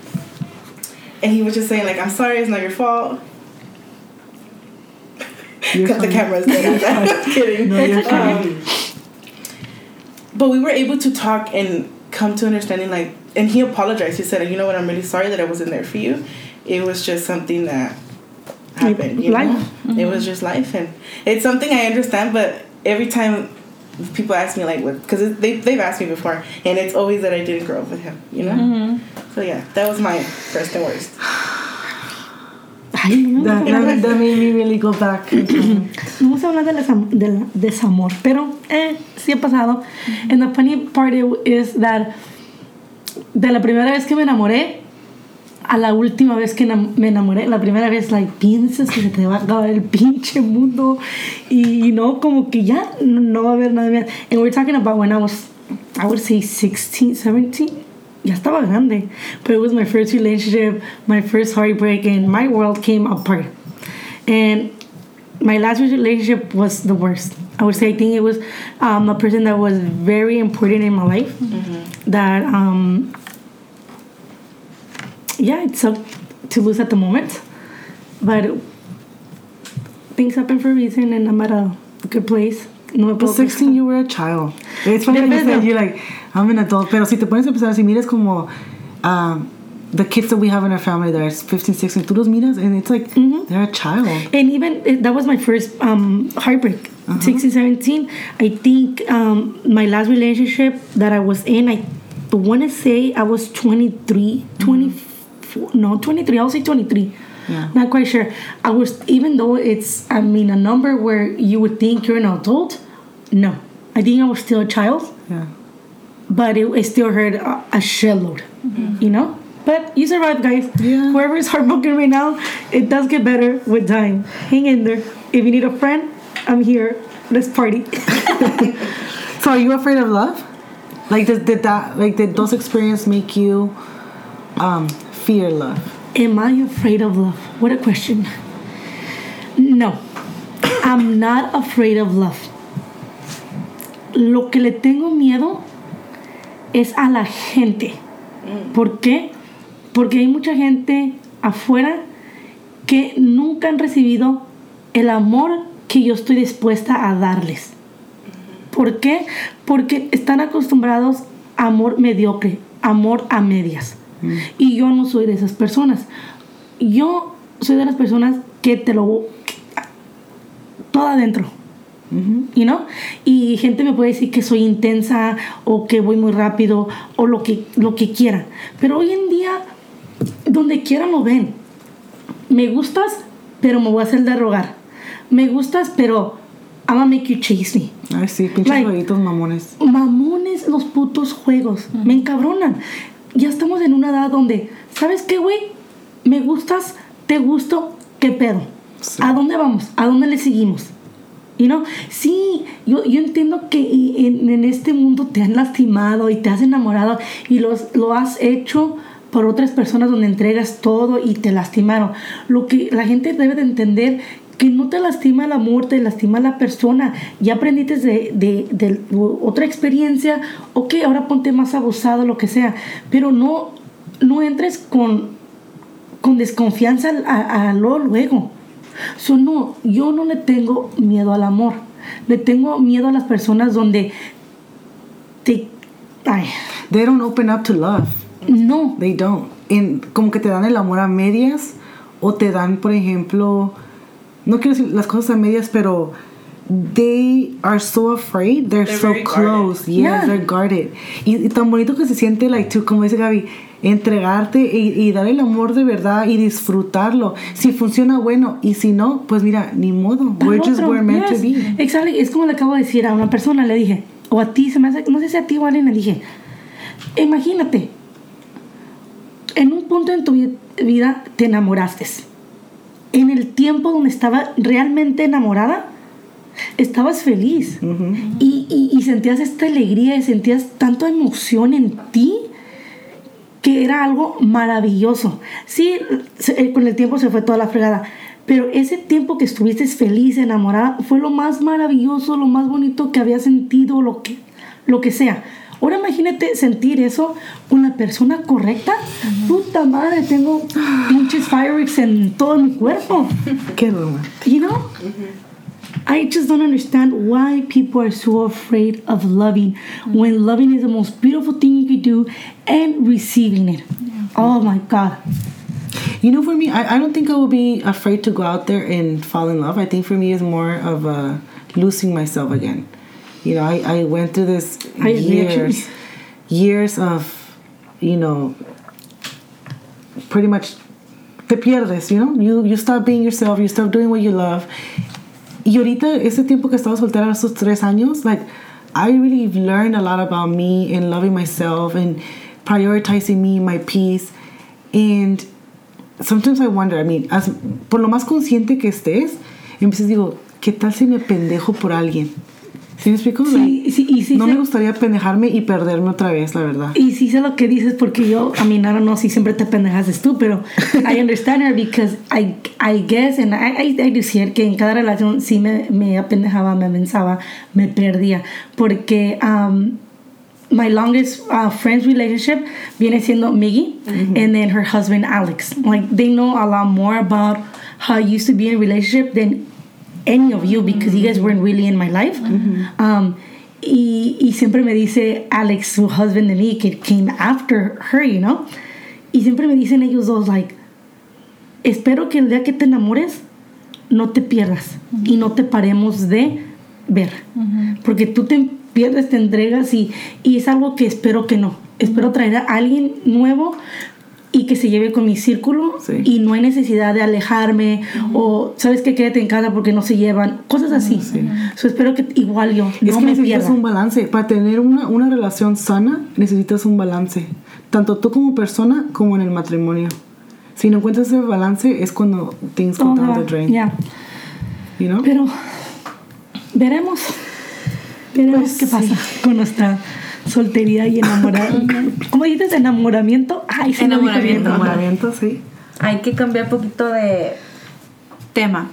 and he was just saying like, "I'm sorry, it's not your fault." Cut the cameras. Dead. I'm just kidding. No, you're. Um, but we were able to talk and come to understanding like and he apologized he said you know what i'm really sorry that i wasn't there for you it was just something that happened you Life. know it was just life and it's something i understand but every time people ask me like what because they, they've asked me before and it's always that i didn't grow up with him you know so yeah that was my first and worst Ay. That, that, that made me really go back. in time. No vamos a hablar del, del desamor, pero eh, sí ha pasado. And the funny part is that de la primera vez que me enamoré a la última vez que me enamoré, la primera vez, like, piensas que se te va a acabar el pinche mundo y no, como que ya no, va a haber nada más. And we're talking about when I was, I would say 16, 17. Ya estaba grande. But it was my first relationship, my first heartbreak, and my world came apart. And my last relationship was the worst. I would say I think it was um, a person that was very important in my life. That um, yeah, it sucked to lose at the moment, but things happen for a reason, and I'm at a good place. No me But puedo 16, you were a child. It's funny when you said you're like, I'm an adult. Pero si te pones a pensar, si miras como um, the kids that we have in our family that are 15, 16, tú los miras and it's like, they're a child. and even eh, that was my first um, heartbreak 16 17 i think um, my last relationship that i was in i want to say i was 23 24 no 23 i'll say 23 Yeah. not quite sure i was even though it's i mean a number where you would think you're an adult no i think i was still a child Yeah. but it, it still hurt a, a shitload, you know. But you survived, guys. Yeah. Whoever is heartbroken right now, it does get better with time. Hang in there. If you need a friend, I'm here. Let's party. So are you afraid of love? Like, did, did that, like, did those experiences make you um, fear love? Am I afraid of love? What a question. No, I'm not afraid of love. Lo que le tengo miedo es a la gente. ¿Por qué? Porque hay mucha gente afuera que nunca han recibido el amor que yo estoy dispuesta a darles. ¿Por qué? Porque están acostumbrados a amor mediocre, amor a medias. Y yo no soy de esas personas. Yo soy de las personas que te lo... todo adentro. You know? Y gente me puede decir que soy intensa o que voy muy rápido o lo que, lo que quieran. Pero hoy en día, donde quieran lo ven. Me gustas, pero me voy a hacer de rogar. Me gustas, pero I'm gonna make you chase me. Ay, sí, pinches Like- jueguitos mamones. Mamones los putos juegos. Me encabronan. Ya estamos en una edad donde, ¿sabes qué, güey? Me gustas, te gusto, ¿qué pedo? Sí. ¿A dónde vamos? ¿A dónde le seguimos? You know? Sí, yo, yo entiendo que en este mundo te han lastimado y te has enamorado y los, lo has hecho por otras personas donde entregas todo y te lastimaron. Lo que la gente debe de entender que no te lastima el amor, te lastima la persona. Ya aprendiste de, de, de otra experiencia, ok, ahora ponte más abusado, lo que sea, pero no, no entres con, con desconfianza a, a lo luego. So, no, yo no le tengo miedo al amor. Le tengo miedo a las personas donde te... Ay, They don't open up to love. no. They don't. En, como que te dan el amor a medias o te dan, por ejemplo, no quiero decir las cosas a medias, pero they are so afraid. They're, They're so close. Yes, Yeah. they're guarded. Y, y tan bonito que se siente, like, tú, como dice Gaby, entregarte y, y dar el amor de verdad y disfrutarlo. Si funciona, bueno. Y si no, pues mira, ni modo. Al We're just otro, we're meant yes. to be. Exactly. Es como le acabo de decir a una persona, le dije, o a ti, se me hace, no sé si a ti o a alguien le dije, imagínate, en un punto en tu vi- vida te enamoraste. En el tiempo donde estaba realmente enamorada, estabas feliz y, y- y sentías esta alegría y sentías tanta emoción en ti que era algo maravilloso. Sí, se- eh, con el tiempo se fue toda la fregada, pero ese tiempo que estuviste feliz, enamorada, fue lo más maravilloso, lo más bonito que había sentido, lo que, lo que sea. Ahora imagínate sentir eso con la persona correcta. Puta madre, tengo pinches fireworks en todo mi cuerpo. Qué broma. You know? I just don't understand why people are so afraid of loving when loving is the most beautiful thing you could do and receiving it. Oh my God. You know, for me, I, I don't think I will be afraid to go out there and fall in love. I think for me, it's more of uh, losing myself again. You know, I, I went through this I years, years of, you know, pretty much te pierdes, you know? You, you stop being yourself, you stop doing what you love. Y ahorita, ese tiempo que estaba soltera, esos tres años, like, I really learned a lot about me and loving myself and prioritizing me, my peace. And sometimes I wonder, I mean, as, por lo más consciente que estés, empiezas digo, ¿qué tal si me pendejo por alguien? ¿Sí me explico? Sí, Like, sí, y sí no sé- me gustaría pendejarme y perderme otra vez, la verdad. Y sí sé lo que dices porque yo, a mí nada, no, sí siempre te pendejaste tú, pero I understand her because I, I guess, and I, I, I do see que en cada relación sí me, me apendejaba, me pensaba, me perdía, porque um, my longest uh, friends relationship viene siendo Miggy and then her husband Alex. Like they know a lot more about how I used to be in a relationship than any of you because you guys weren't really in my life. Um, y, y siempre me dice Alex, su husband de mí, que came after her, you know. Y siempre me dicen ellos dos, like, espero que el día que te enamores no te pierdas y no te paremos de ver. Porque tú te pierdes, te entregas y, y es algo que espero que no. Espero traer a alguien nuevo y que se lleve con mi círculo Sí. y no hay necesidad de alejarme o sabes que quédate en casa porque no se llevan, cosas así. So, espero que igual yo Es no que me necesitas pierda. un balance. Para tener una, una relación sana, necesitas un balance. Tanto tú como persona, como en el matrimonio. Si no encuentras ese balance, es cuando things go Todo down the drain. ya. You know? Pero veremos. Veremos Pues qué pasa con nuestra soltería y enamorada. ¿Cómo dices? Enamoramiento. Ay, sí, lo dije bien. Enamoramiento. Enamoramiento, sí. Hay que cambiar un poquito de tema.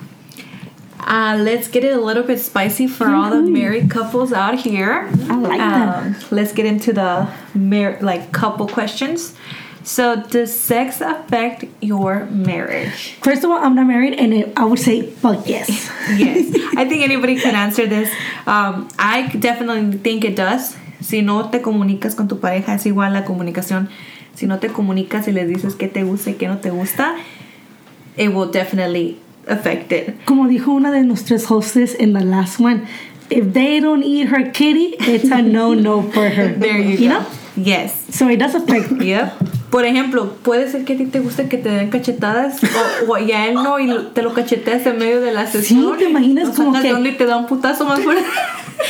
Uh, let's get it a little bit spicy for all the married couples out here. I like that. Um, let's get into the mar- like couple questions. So, does sex affect your marriage? First of all, I'm not married, and I would say, fuck yes. Yes, I think anybody can answer this. Um, I definitely think it does. Si no te comunicas con tu pareja, es igual la comunicación. Si no te comunicas y les dices qué te gusta y qué no te gusta, it will definitely affect it. Como dijo una de nuestras hostess in the last one, if they don't eat her kitty, it's a no-no for her. There you, go. know? Yes. So it does affect. Yep. Por ejemplo, puede ser que a ti te guste que te den cachetadas o, o y a él no y te lo cacheteas en medio de la sesión. ¿te imaginas como que- de onda y te da un putazo más fuerte?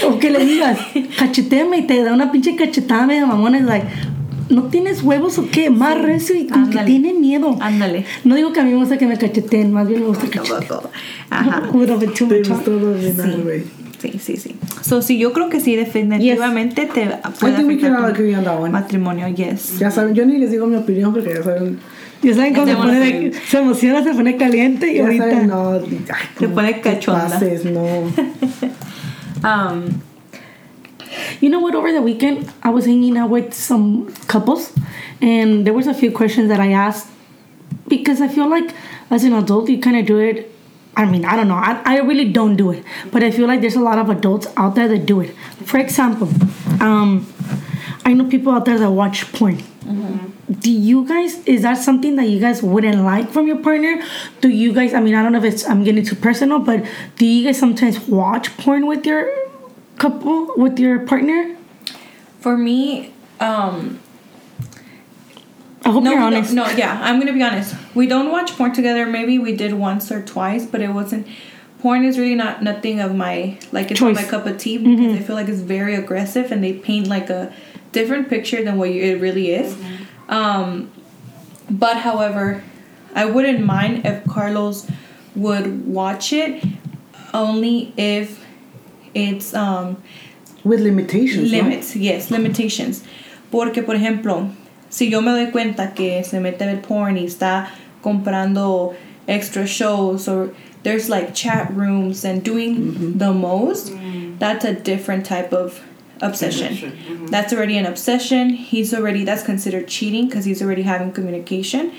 O que le digas, cacheteame y te da una pinche cachetada medio mamona. Es like, ¿no tienes huevos o qué? Más recio y como Ándale. que tiene miedo. Ándale. No digo que a mí me gusta que me cacheteen, más bien me gusta cachetear. Tampoco. Ajá. A little bit too Te gustó dominar, Sí. güey. Sí, sí, sí. So, sí, yo creo que sí, definitivamente te puede I think we afectar can all tu agree on that one. matrimonio, yes. Ya saben, yo ni les digo mi opinión porque ya saben. Ya saben cómo se pone, se emociona, se pone caliente y Ya ahorita. saben, no. ay, Se ¿cómo pone te cachonda. pases? no. Um, You know what? Over the weekend, I was hanging out with some couples, and there was a few questions that I asked because I feel like as an adult, you kind of do it. I mean, I don't know. I, I really don't do it, but I feel like there's a lot of adults out there that do it. For example, um, I know people out there that watch porn. Do you guys? Is that something that you guys wouldn't like from your partner? Do you guys? I mean, I don't know if it's. I'm getting too personal, but do you guys sometimes watch porn with your couple with your partner? for me, um, I hope no, you're honest. no, yeah, I'm gonna be honest. We don't watch porn together. Maybe we did once or twice, but it wasn't. Porn is really not nothing of my like. It's not my cup of tea because I feel like it's very aggressive and they paint like a different picture than what you, it really is. Um, but however, I wouldn't mind if Carlos would watch it, only if it's um With limitations. no? limits, yes, limitations. Porque, por ejemplo, si yo me doy cuenta que se mete a ver porn y está comprando extra shows or there's like chat rooms and doing mm-hmm. the most, mm. that's a different type of obsession. Obsession, mm-hmm. That's already an obsession. He's already, that's considered cheating because he's already having communication.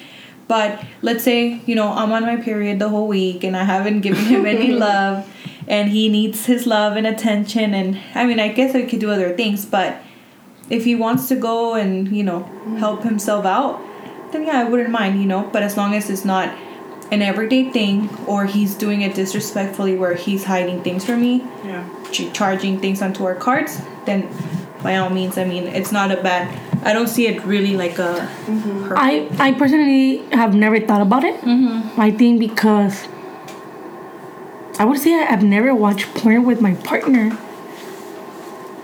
But let's say, you know, I'm on my period the whole week and I haven't given him any love and he needs his love and attention. And I mean, I guess I could do other things, but if he wants to go and, you know, help himself out, then yeah, I wouldn't mind, you know, but as long as it's not an everyday thing or he's doing it disrespectfully where he's hiding things from me, Yeah. ch- charging things onto our cards, then by all means, I mean, it's not a bad. I don't see it really like a. Mm-hmm. hurtful. I, I personally have never thought about it. Mm-hmm. I think because I would say I've never watched porn with my partner.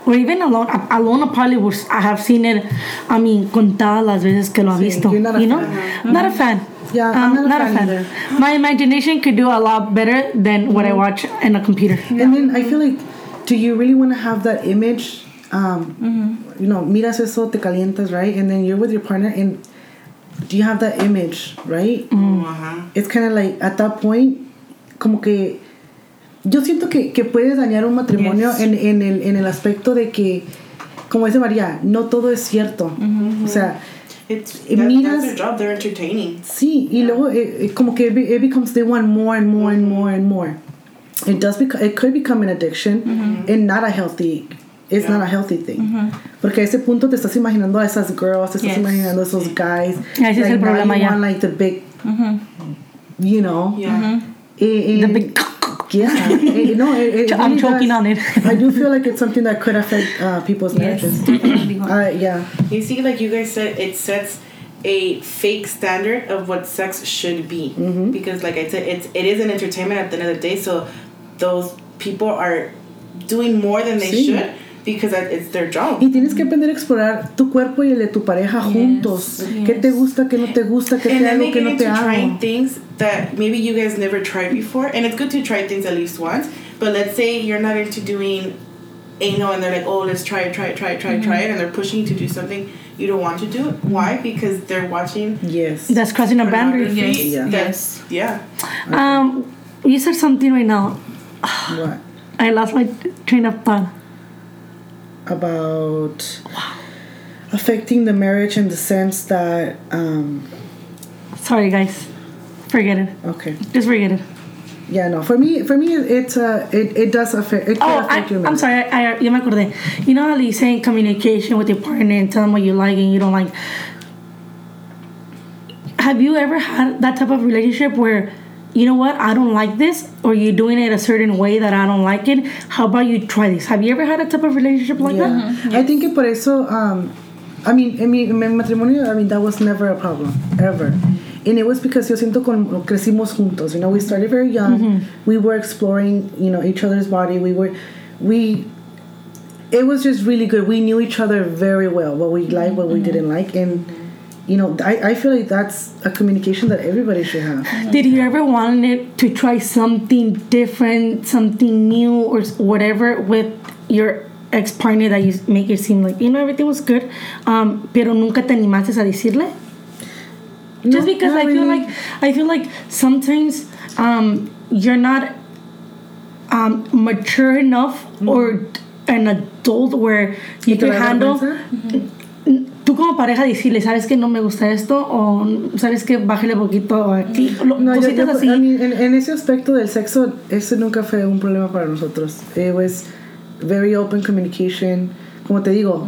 Or even alone. A- Alone, I probably would. I have seen it. I mean, contadas las veces que lo ha visto. you're not a you know, fan. not a fan. Yeah, I'm Um, not a fan either. My imagination could do a lot better than what I watch in a computer. And then I feel like, do you really want to have that image? Um, You know, miras eso, te calientas, right? And then you're with your partner, and do you have that image, right? Ajá. It's kind of like at that point, como que yo siento que, que puedes dañar un matrimonio Yes. en, en, el, en el aspecto de que, como dice María, no todo es cierto. O sea, It's Eh, that, miras- that's their job. They're entertaining. Sí, y luego eh, eh, como que it, be- it becomes they want more and more and more and more. It does become it could become an addiction and not a healthy it's not a healthy thing. Porque a ese punto te estás imaginando a esas girls, te estás Yes. imaginando a esos guys. Ese es el problema ya. want, like the big you know. Yeah. eh, The eh, big. Yeah. eh, no, it, it I'm really choking does. on it. I do feel like it's something that could affect uh, people's Yes, marriages. definitely. Uh, yeah. You see, like you guys said, it sets a fake standard of what sex should be. Because, like I said, it's it is an entertainment at the end of the day. So those people are doing more than they Sí. should because it's their job. Y tienes que aprender a explorar tu cuerpo y el de tu pareja juntos. ¿Qué te gusta, qué no te gusta, qué and te then hago, they qué get no te into trying things that maybe you guys never tried before. And it's good to try things at least once. But let's say you're not into doing anal and they're like, oh, let's try it, try it, try it, try it, try it. And they're pushing you to do something you don't want to do. Why? Because they're watching Yes. That's crossing a boundary. pornography. Yes, Yeah. That's, yeah. Um, you said something right now. What? I lost my train of thought. About. affecting the marriage in the sense that um, Sorry, guys. Forget it. okay, Just forget it. yeah, no. For me, for me, it's uh, it, it does affect. It Oh, I, affect your I'm sorry. I, I, me acordé. You know how you saying communication with your partner and tell them what you like and you don't like. Have you ever had that type of relationship where, you know what, I don't like this, or you're doing it a certain way that I don't like it? How about you try this? Have you ever had a type of relationship like that? Yeah. I think que por eso, um, I mean, en mi, en mi matrimonio, I mean, that was never a problem, ever. And it was because yo siento con, crecimos juntos. You know, we started very young. We were exploring, you know, each other's body. We were, we, it was just really good. We knew each other very well, what we liked, what we didn't like. And, you know, I, I feel like that's a communication that everybody should have. Did you ever want it to try something different, something new, or whatever with your ex partner that you make it seem like you know everything was good, um, pero nunca te animaste a decirle? Just because I feel really. like I feel like sometimes um, you're not um, mature enough or an adult where you ¿Y can handle? Tú como pareja decirle sabes que no me gusta esto o sabes que bájale poquito aquí lo- No, yo, yo- así mean, en, en ese aspecto del sexo, ese nunca fue un problema para nosotros. It was very open communication. Como te digo,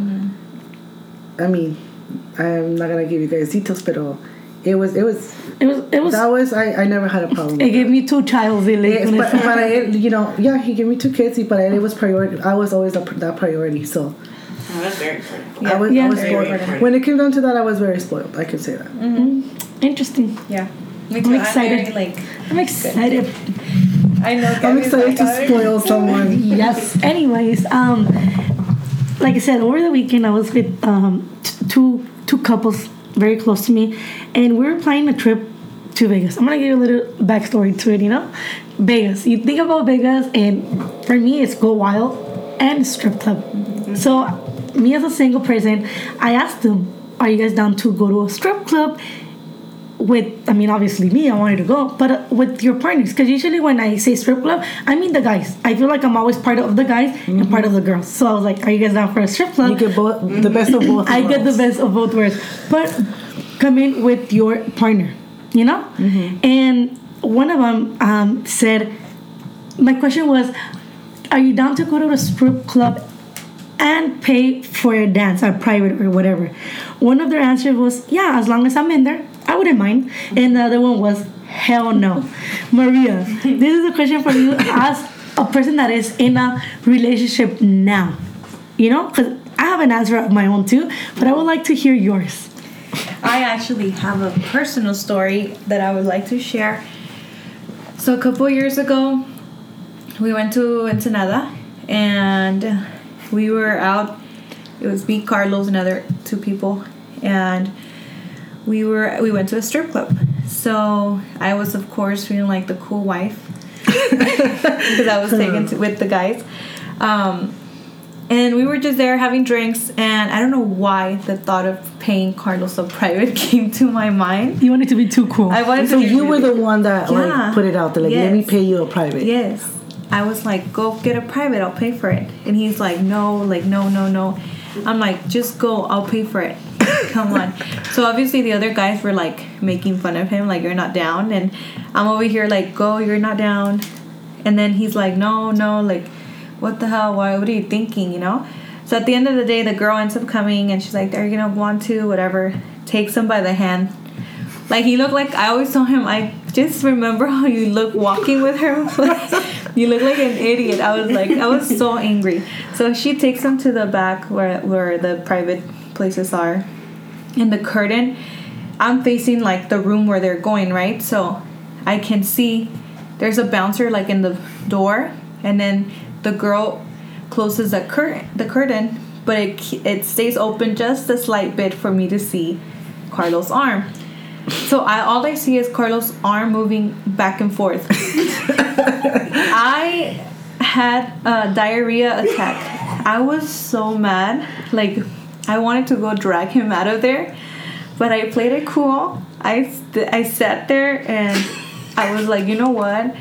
I mean, I'm not gonna give you guys details, pero it was, it was, It was, it was, that was, I, I never had a problem. it gave me two pa- eso. para él, you know, yeah, he gave me two kids, y para él it was priority. I was always that priority, so Oh, that's very important. I was, Yeah. I was Very, spoiled. very important. When it came down to that, I was very spoiled. I can say that. Interesting. Yeah. Me I'm too. excited. very, like, I'm excited. I know. I'm excited like, to "Oh, spoil someone. yes. Anyways, um, like I said, over the weekend I was with um t- two two couples very close to me, and we were planning a trip to Vegas. I'm gonna give you a little backstory to it. You know, Vegas. You think about Vegas, and for me, it's Go Wild and strip club. So, me as a single person, I asked them, "Are you guys down to go to a strip club?" with I mean obviously me I wanted to go but uh, with your partners? Because usually when I say strip club I mean the guys. I feel like I'm always part of the guys and part of the girls. So I was like are you guys down for a strip club You get both, the best of both. I get the best of both worlds. But come in with your partner you know? And one of them um, said my question was are you down to go to a strip club and pay for a dance or private or whatever. One of their answers was yeah as long as i'm in there i wouldn't mind. And the other one was hell no. Maria this is a question for you as a person that is in a relationship now you know? Because i have an answer of my own too but i would like to hear yours. I actually have a personal story that I would like to share. So a couple years ago, we went to Ensenada and we were out. It was me, Carlos, and other two people, and we were we went to a strip club. So I was, of course, feeling like the cool wife because I was taken to, with the guys. Um, and we were just there having drinks, and I don't know why the thought of paying Carlos a private came to my mind. you wanted to be too cool I wanted So to. you were the one that Yeah. like put it out there, like let me pay you a private. Yes. I was like, go get a private, I'll pay for it. And he's like, no, like, no, no, no. I'm like, just go, I'll pay for it. Come on. So obviously the other guys were like making fun of him, like, you're not down. And I'm over here like, go, you're not down. And then he's like, no, no, like, what the hell? Why? What are you thinking? You know? So at the end of the day, the girl ends up coming and she's like, are you gonna want to? Whatever. Takes him by the hand. Like he looked like I always told him I just remember how you look walking with her. you look like an idiot. I was like I was so angry. So she takes him to the back where where the private places are. And the curtain, I'm facing like the room where they're going, right? So I can see there's a bouncer like in the door and then the girl closes the curtain the curtain, but it it stays open just a slight bit for me to see Carlos' arm. So I all I see is Carlos' arm moving back and forth. I had a diarrhea attack. I was so mad. Like I wanted to go drag him out of there, but I played it cool. I I sat there and I was like, you know what?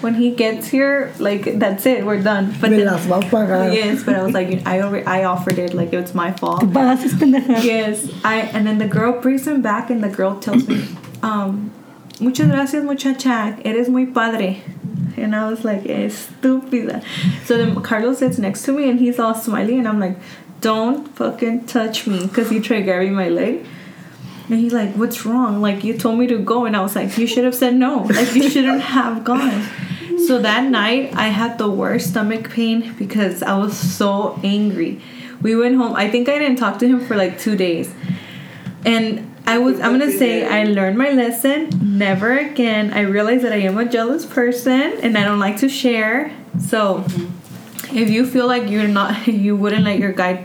When he gets here, like that's it, we're done. But Me then- las a pagar. yes, but I was like, I already, I offered it, like it's my fault. Tú pagaste, pendeja. Yes, I and then the girl brings him back, and the girl tells me, um, "Muchas gracias, muchacha. Eres muy padre." And I was like, "Estúpida." So then Carlos sits next to me, and he's all smiley, and I'm like, "Don't fucking touch me," because he tried grabbing my leg. And he's like, "What's wrong? Like you told me to go," and I was like, "You should have said no. Like you shouldn't have gone." So that night, I had the worst stomach pain because I was so angry. We went home. I think I didn't talk to him for like two days, and I was. I'm gonna say I learned my lesson. Never again. I realized that I am a jealous person, and I don't like to share. So, mm-hmm. if you feel like you're not, you wouldn't let your guy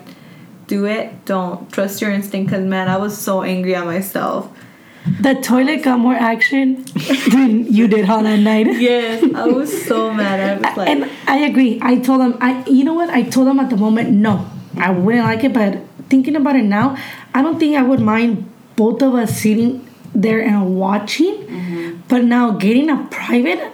do it. Don't trust your instinct. Cause man, I was so angry at myself. The toilet got more action than you did on that night. Yes, I was so mad. I was like, and I agree. I told him, I you know what? I told him at the moment, no, I wouldn't like it. But thinking about it now, I don't think I would mind both of us sitting there and watching. Mm-hmm. But now getting a private,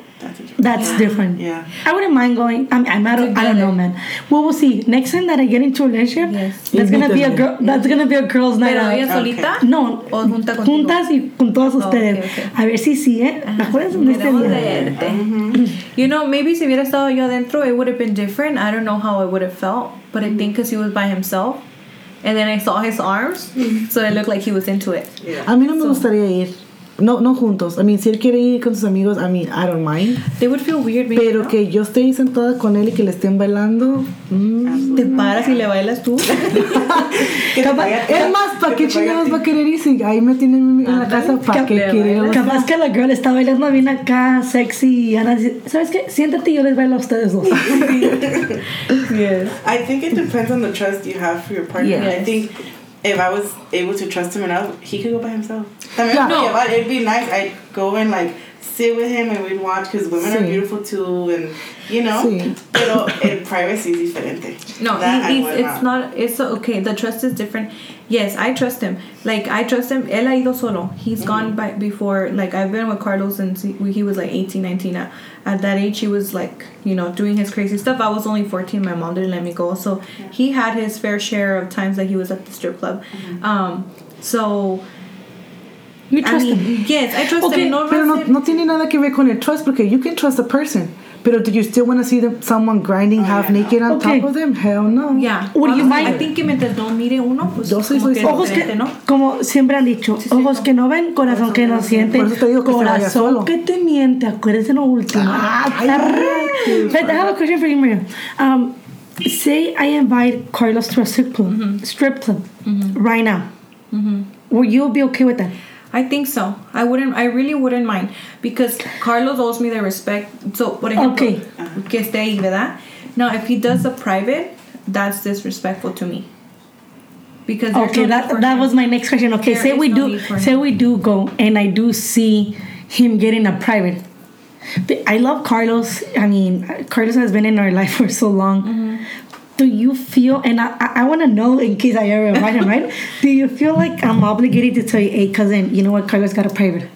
That's a that's different. Yeah. I wouldn't mind going. I'm, I'm not, I don't know, man. Well, we'll see. Next time that I get into a relationship, Yes. that's gonna be a Invítame. girl. That's gonna be a girls' night pero out. ella Okay. No, O junta contigo. juntas y con todos Oh, ustedes. ok, ok. A ver si sí, ¿eh? Acuérdense de este Queremos día. verte. You know, maybe si hubiera estado yo adentro, it would have been different. I don't know how I would have felt, but I think because he was by himself, and then I saw his arms, so it looked like he was into it. Yeah. A mí no me gustaría ir. No, no juntos. I mean, si él quiere ir con sus amigos, I mean, I don't mind. They would feel weird, maybe, Pero ¿no? que yo esté ahí sentada con él y que le estén bailando. mm. te paras y le bailas tú. Capaz- es más, ¿para qué chingados va a querer ir si ahí me tienen en la casa? ¿Para qué quiere? Capaz que la girl está bailando bien acá, sexy, y Ana dice, ¿sabes qué? Siéntate y yo les bailo a ustedes dos. yes. I think it depends on the trust you have for your partner. Yes. I think if I was able to trust him enough, he could go by himself. También Yeah. no. it'd be nice. I'd go and like sit with him and we'd watch because women are beautiful too, and you know. Sí. Pero el privacy is diferente. No, That he, he's, would it's not. It's okay. The trust is different. Yes, I trust him. Like I trust him. Él ha ido solo. He's mm-hmm. gone by before. Like I've been with Carlos since he, he was like 18, 19. At, at that age, he was like you know doing his crazy stuff. I was only fourteen. My mom didn't let me go, so he had his fair share of times that he was at the strip club. Um, so You I trust mean, him. yes, I trust Okay, him. No, pero no, reason- no tiene nada que ver con el trust porque you can trust a person. Pero do you still want to see them, someone grinding half yeah, no. naked on Okay. top of them? Hell no. Yeah. What do you mind? I think que mientras no mire uno, pues Yo soy- que Ojos que, ¿no? como siempre han dicho, sí, ojos no. que no ven, corazón que no siente. Por eso te digo que corazón solo. que te miente, acuérdense lo último. Ah, raro. But I have a question for you, Maria. Um, say I invite Carlos to a strip club, Mm-hmm. strip club right now. Will you be okay with that? I think so. I wouldn't. I really wouldn't mind because Carlos owes me the respect. So, por ejemplo, Okay. que esté ahí, ¿verdad? Now, if he does a private, that's disrespectful to me. Because Okay, no that that him. was my next question. Okay, There say we no do say him. we do go and I do see him getting a private. But I love Carlos. I mean, Carlos has been in our life for so long. Mm-hmm. Do you feel, and I, I, I want to know in case I ever invite him, right? Do you feel like I'm obligated to tell you, hey, cousin, you know what, Carlos got a private?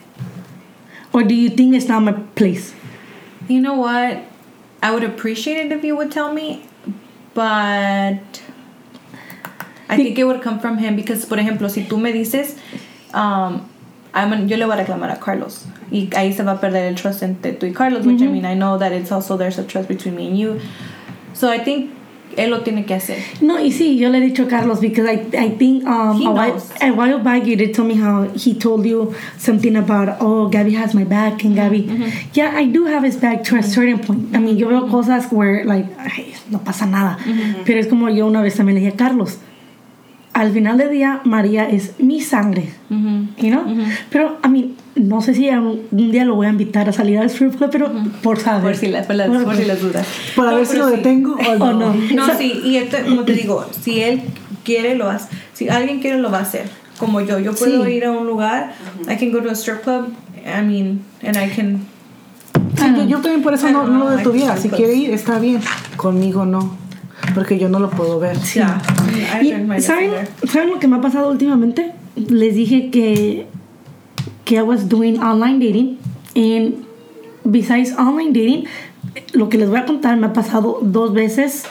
Or do you think it's not my place? You know what? I would appreciate it if you would tell me, but I think it would come from him because, por ejemplo, si tú me dices, um, I'm an- yo le voy a reclamar a Carlos y ahí se va a perder el trust entre tú y Carlos, which I mean, I know that it's also there's a trust between me and you. So I think él lo tiene que hacer. No, y sí, yo le he dicho a Carlos because I, I think um, a, while, a while back you did tell me how he told you something about, oh, Gabby has my back and Gabby. Mm-hmm. Yeah, I do have his back to a certain point. I mean, yo veo cosas where, like, ay, no pasa nada. Mm-hmm. Pero es como yo una vez también le dije a Carlos, al final del día, María es mi sangre. You know? Mm-hmm. Pero, I mean, no sé si un, un día lo voy a invitar a salir al strip club, pero por saber. Por si, las, por las, por si las dudas. Para No, ver si lo sí. detengo o no. O no. No, sí, y este, como te digo, si él quiere, lo hace. Si alguien quiere, lo va a hacer. Como yo, yo puedo Sí. ir a un lugar, I can go to a strip club, I mean, and I can. Sí, yo, yo también por eso no, no lo detuviera. Si quiere ir, está bien. Conmigo no. Porque yo no lo puedo ver. Yeah, I Y, ¿saben. ¿Saben lo que me ha pasado últimamente? Les dije que, que I was doing online dating and besides online dating, lo que les voy a contar me ha pasado dos veces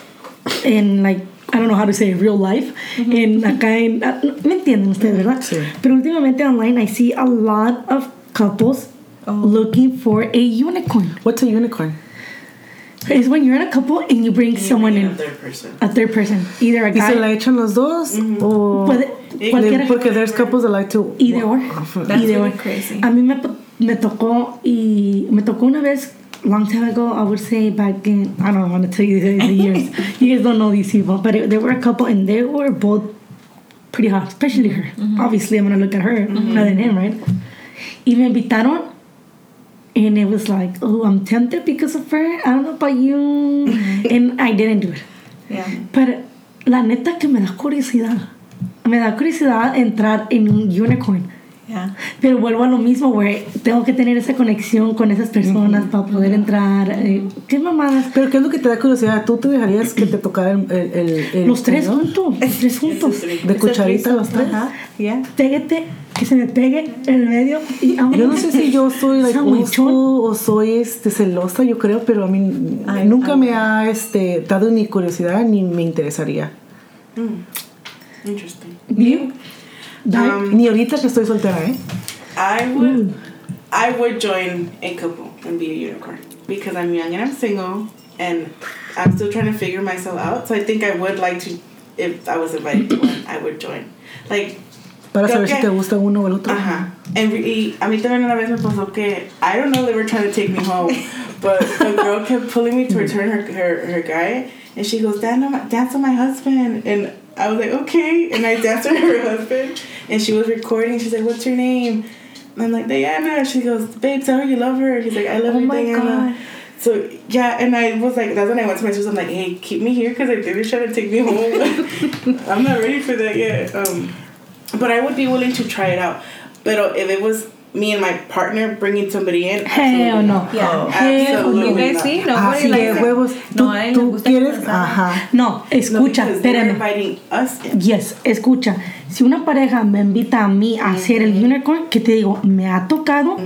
en, like, I don't know how to say real life, en acá en, ah, ¿me entienden ustedes, verdad? Sí. Pero últimamente online I see a lot of couples looking for a unicorn. What's a unicorn? It's when you're in a couple and you bring someone in, Another person. a third person, either a guy. ¿Y se la guy, echan los dos? Mm-hmm. ¿O puede, cualquiera. Porque there's couples that like to... Either or. That's Either really or. crazy. A mí me, me tocó y me tocó una vez long time ago. I would say back in I don't want to tell you the, the years. you guys don't know these people, but it, there were a couple and they were both pretty hot, especially her. Mm-hmm. Obviously, I'm gonna look at her mm-hmm. rather than him, right? Y me invitaron. And it was like, oh, I'm tempted because of her. I don't know about you. And I didn't do it. Yeah. Pero la neta que me da curiosidad. Me da curiosidad entrar en un unicorn. Yeah. Pero vuelvo a lo mismo, güey. Tengo que tener esa conexión con esas personas para poder entrar. eh, ¿Qué mamadas? Pero ¿qué es lo que te da curiosidad? ¿Tú te dejarías que te tocara el... el, el- el- Los tres ¿no? juntos. Los tres juntos. De cucharita los tres. Ajá. Yeah. Péguete, que se me pegue en el medio. Y. Yo no sé si yo soy like, o soy este, celosa, yo creo, pero a mí Ay, nunca ay. me ha este, dado ni curiosidad ni me interesaría. Interesting. You? Um, Ni ahorita que estoy soltera, ¿eh? I would, I would join a couple and be a unicorn because I'm young and I'm single and I'm still trying to figure myself out. So I think I would like to, if I was invited to one, I would join. Like, Para saber si que- te gusta uno o el otro. Ajá. And re- y a mí también una vez me pasó que I don't know they were trying to take me home, but the girl kept pulling me to return her her, her guy, and she goes dance on my, dance on my husband, and I was like okay, and I danced with her husband, and she was recording. She's like, "What's your name?" And I'm like Diana. She goes, "Babe, tell her you love her." He's like, "I love Oh you, Diana." God. So yeah, and I was like, that's when I went to my sister. I'm like, hey, keep me here because I think they're trying to take me home. I'm not ready for that yet. Um, but I would be willing to try it out. But if it was me and my partner bringing somebody in, Hell no. Yeah. Absolutely You see? Así de it. huevos. No, Tú, a nadie tú le gusta quieres, ajá. No, No, escucha, they're espérame. inviting us in. Yes, escucha. Si una pareja me invita a mí a hacer el unicorn, que te digo, me ha tocado,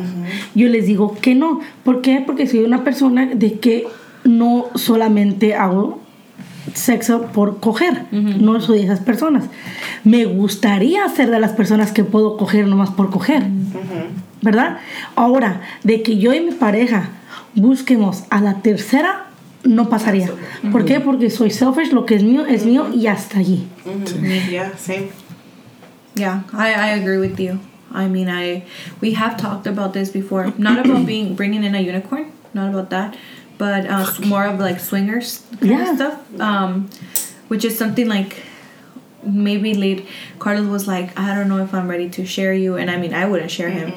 yo les digo que no. ¿Por qué? Porque soy una persona de que no solamente hago sexo por coger. No soy de esas personas. Me gustaría ser de las personas que puedo coger nomás por coger. ¿Verdad? Ahora, de que yo y mi pareja busquemos a la tercera, no pasaría. ¿Por qué? Porque soy selfish, lo que es mío es mío y hasta allí. Yeah, same. Yeah, I, I agree with you. I mean, I we have talked about this before. Not about being bringing in a unicorn, not about that, but uh, more of like swingers kind Yeah. of stuff. Um, which is something like maybe late. Carlos was like, I don't know if I'm ready to share you, and I mean, I wouldn't share him.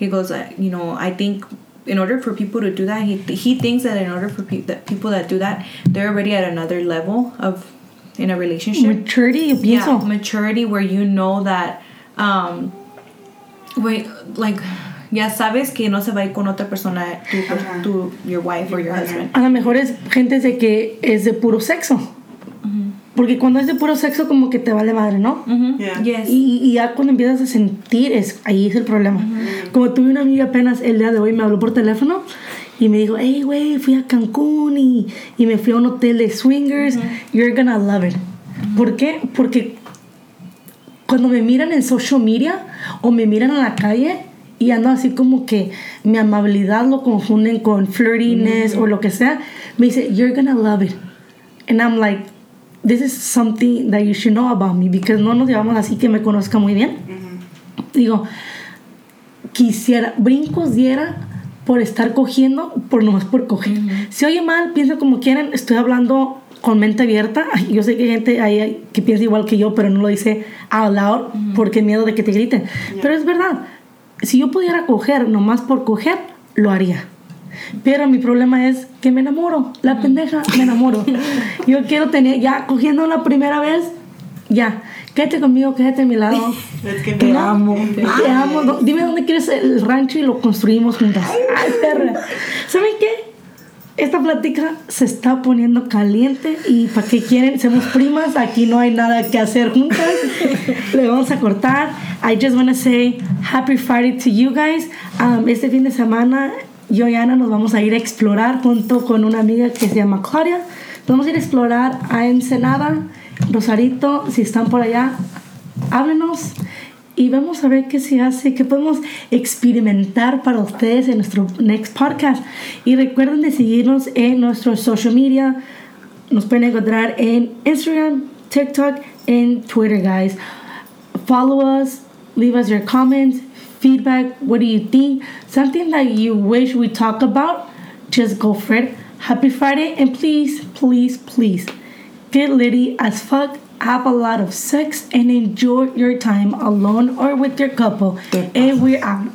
He goes, uh, you know, I think. In order for people to do that, he, he thinks that in order for pe- that people that do that, they're already at another level of in a relationship Maturity, yeah, maturity where you know that um wait like ya sabes que no se va a ir con otra persona tu, Ajá. tu your wife or your husband A lo mejor es gente de que es de puro sexo. Porque cuando es de puro sexo, como que te vale madre, ¿no? Mhm. Yeah. yes Y, y ya cuando empiezas a sentir, es, ahí es el problema. Como tuve una amiga apenas el día de hoy, me habló por teléfono y me dijo, hey, güey, fui a Cancún y, y me fui a un hotel de swingers. You're gonna love it. ¿Por qué? Porque cuando me miran en social media o me miran en la calle y ando así como que mi amabilidad lo confunden con flirtiness o lo que sea, me dice, you're gonna love it. And I'm like, this is something that you should know about me because no nos llevamos así que me conozca muy bien. Digo, quisiera, brincos diera por estar cogiendo, por nomás por coger. Si oye mal, piensa como quieran, estoy hablando con mente abierta. Yo sé que hay gente ahí que piensa igual que yo, pero no lo dice out loud porque miedo de que te griten. Pero es verdad, si yo pudiera coger nomás por coger, lo haría. Pero mi problema es que me enamoro. La pendeja me enamoro. Yo quiero tener, ya cogiendo la primera vez, ya. Quédate conmigo, quédate a mi lado. Let's get Te amo. Te amo. Dime dónde quieres el rancho y lo construimos juntas. Ay, perra. ¿Saben qué? Esta plática se está poniendo caliente y para qué quieren, somos primas, aquí no hay nada que hacer juntas. Le vamos a cortar. I just want to say happy Friday to you guys. Um, este fin de semana yo y Ana nos vamos a ir a explorar junto con una amiga que se llama Claudia. Vamos a ir a explorar a Ensenada, Rosarito, si están por allá, háblenos y vamos a ver qué se hace, qué podemos experimentar para ustedes en nuestro next podcast. Y recuerden de seguirnos en nuestro social media. Nos pueden encontrar en Instagram, TikTok, and Twitter, guys. Follow us, leave us your comments, feedback. What do you think? Something that you wish we talk about? Just go for it. Happy Friday, and please, please, please get litty as fuck have a lot of sex and enjoy your time alone or with your couple. And we're out.